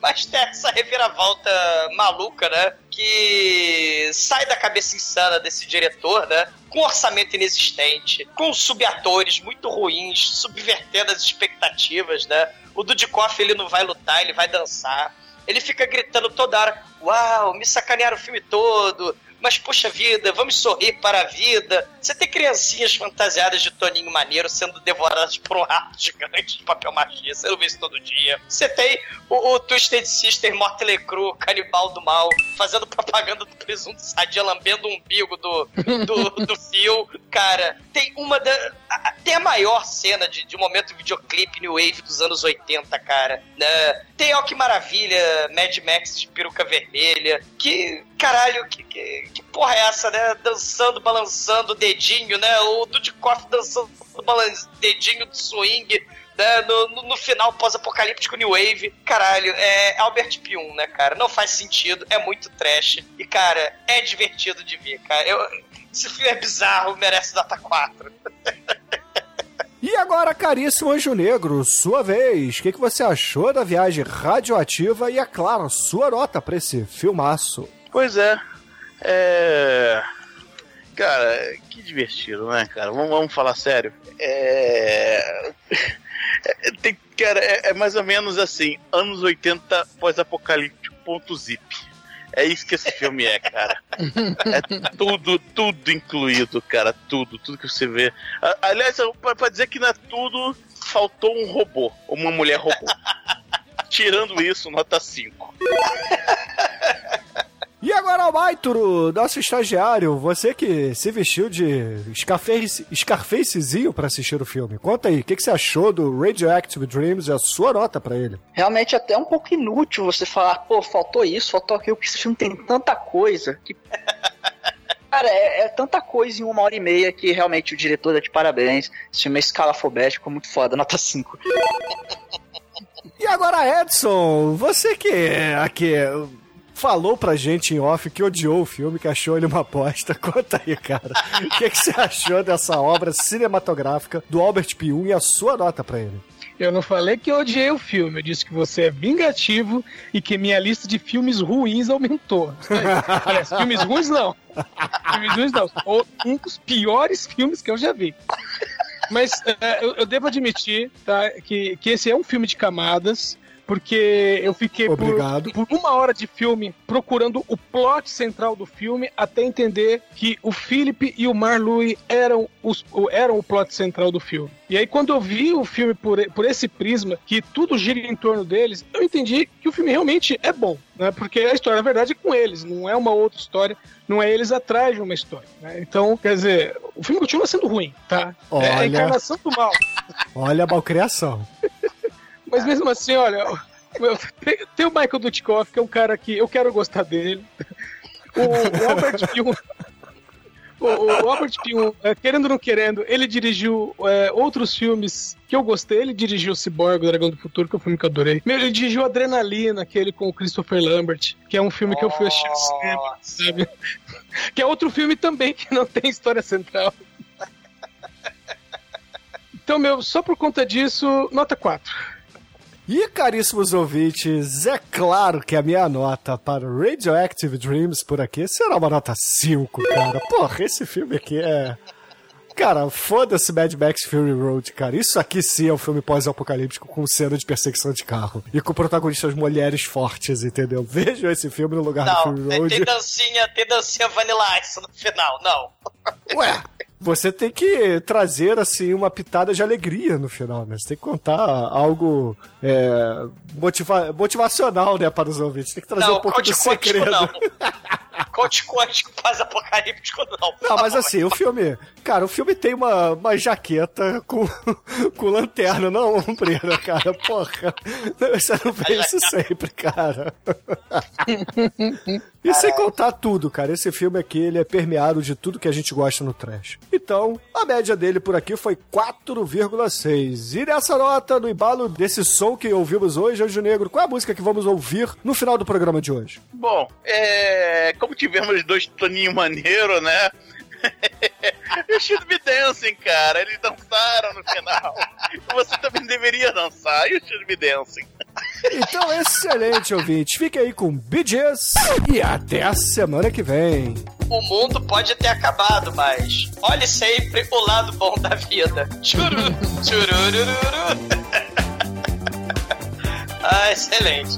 Mas tem essa reviravolta maluca, né? Que sai da cabeça insana desse diretor, né? Com orçamento inexistente, com subatores muito ruins, subvertendo as expectativas, né? O Dudikoff, ele não vai lutar, ele vai dançar. Ele fica gritando toda hora: Uau, me sacanearam o filme todo. Mas, poxa vida, vamos sorrir para a vida. Você tem criancinhas fantasiadas de Toninho Maneiro sendo devoradas por um rato gigante de papel magia. Você não vê isso todo dia. Você tem o, o Twisted Sister Motley Crue, canibal do mal, fazendo propaganda do presunto sadia, lambendo o umbigo do, do, do fio. Cara, tem uma da... a- Tem a maior cena de, de momento videoclipe New Wave dos anos 80, cara. Né? Tem Ó Que Maravilha, Mad Max de peruca vermelha. Que, caralho, que, que, que porra é essa, né? Dançando, balançando o dedinho, né? O Dudikoff dançando, balançando dedinho do swing. Né, no, no, no final pós-apocalíptico New Wave, caralho, é Albert Pium, né, cara? Não faz sentido, é muito trash. E, cara, é divertido de ver, cara. Eu, esse filme é bizarro, merece nota 4. E agora, caríssimo Anjo Negro, sua vez. O que, que você achou da viagem radioativa e, é claro, sua nota para esse filmaço? Pois é. É. Cara, que divertido, né, cara? Vamos, vamos falar sério. É. é- Tem, cara, é, é mais ou menos assim: anos 80 pós-apocalíptico ponto zip. É isso que esse filme é, cara. É tudo, tudo incluído, cara. Tudo, tudo que você vê. Aliás, pra dizer que não é tudo, faltou um robô, uma mulher robô. Tirando isso, nota 5. E agora, Almaituro, nosso estagiário, você que se vestiu de Scarface, Scarfacezinho pra assistir o filme. Conta aí, o que, que você achou do Radioactive Dreams e a sua nota pra ele? Realmente é até um pouco inútil você falar, pô, faltou isso, faltou aquilo, porque esse filme tem tanta coisa que. Cara, é, é tanta coisa em uma hora e meia que realmente o diretor dá de parabéns. Esse filme é escalafobético, muito foda, nota 5. E agora, Edson, você que é aqui falou pra gente em off que odiou o filme, que achou ele uma aposta. Conta aí, cara. O que, que você achou dessa obra cinematográfica do Albert Pium e a sua nota pra ele? Eu não falei que eu odiei o filme, eu disse que você é vingativo e que minha lista de filmes ruins aumentou. Aliás, filmes ruins não. Filmes ruins não. Um dos piores filmes que eu já vi. Mas é, eu, eu devo admitir tá, que, que esse é um filme de camadas, porque eu fiquei por, Obrigado. por uma hora de filme procurando o plot central do filme até entender que o Philip e o Marlui eram, os, o- eram o plot central do filme. E aí, quando eu vi o filme por, por esse prisma, que tudo gira em torno deles, eu entendi que o filme realmente é bom, né? Porque a história, na verdade, é com eles, não é uma outra história, não é eles atrás de uma história. né? Então, quer dizer, o filme continua sendo ruim, tá? É a Olha. encarnação do mal. Olha a malcriação. Mas mesmo assim, olha, tem, o Michael Dudikoff, que é um cara que eu quero gostar dele. O, o Albert Pium. O, o Albert Pium, é, querendo ou não querendo, ele dirigiu é, outros filmes que eu gostei. Ele dirigiu Cyborg, o Dragão do Futuro, que é um filme que eu adorei. Meu, Ele dirigiu Adrenalina, aquele com o Christopher Lambert, que é um filme que eu fui assistir no cinema, sabe? Que é outro filme também que não tem história central. Então, meu, só por conta disso, nota 4. E, caríssimos ouvintes, é claro que a minha nota para Radioactive Dreams por aqui será uma nota 5, cara. Porra, esse filme aqui é. Cara, foda-se Mad Max Fury Road, cara. Isso aqui sim é um filme pós-apocalíptico com cena de perseguição de carro. E com protagonistas mulheres fortes, entendeu? Vejam esse filme no lugar do Não, Fury tem, Road. tem dancinha, tem dancinha Vanilla Ice no final, não. Ué, você tem que trazer, assim, uma pitada de alegria no final, né? Você tem que contar algo é, motiva motivacional, né, para os ouvintes. Tem que trazer não, um pouco quântico segredo. não. Conte quântico pós-apocalíptico não. Não, mas assim, o filme. Cara, o filme tem uma, uma jaqueta com, com lanterna, não ombreira, cara. Porra. Você não vê isso sempre, cara. E sem contar tudo, cara. Esse filme aqui, ele é permeado de tudo que a gente gosta no trash. Então, a média dele por aqui foi 4,6. E nessa nota, no embalo desse som que ouvimos hoje, Anjo Negro, qual é a música que vamos ouvir no final do programa de hoje? Bom, é, como tivemos dois toninhos maneiros, né? e o Should Be Dancing, cara. Eles dançaram no final. Você também deveria dançar. E o Should Be Dancing? Então, excelente, ouvinte. Fique aí com BGs e até a semana que vem. O mundo pode ter acabado, mas olhe sempre o lado bom da vida. Churu, chururururu. ah, excelente.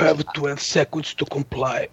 Have 12 seconds to comply.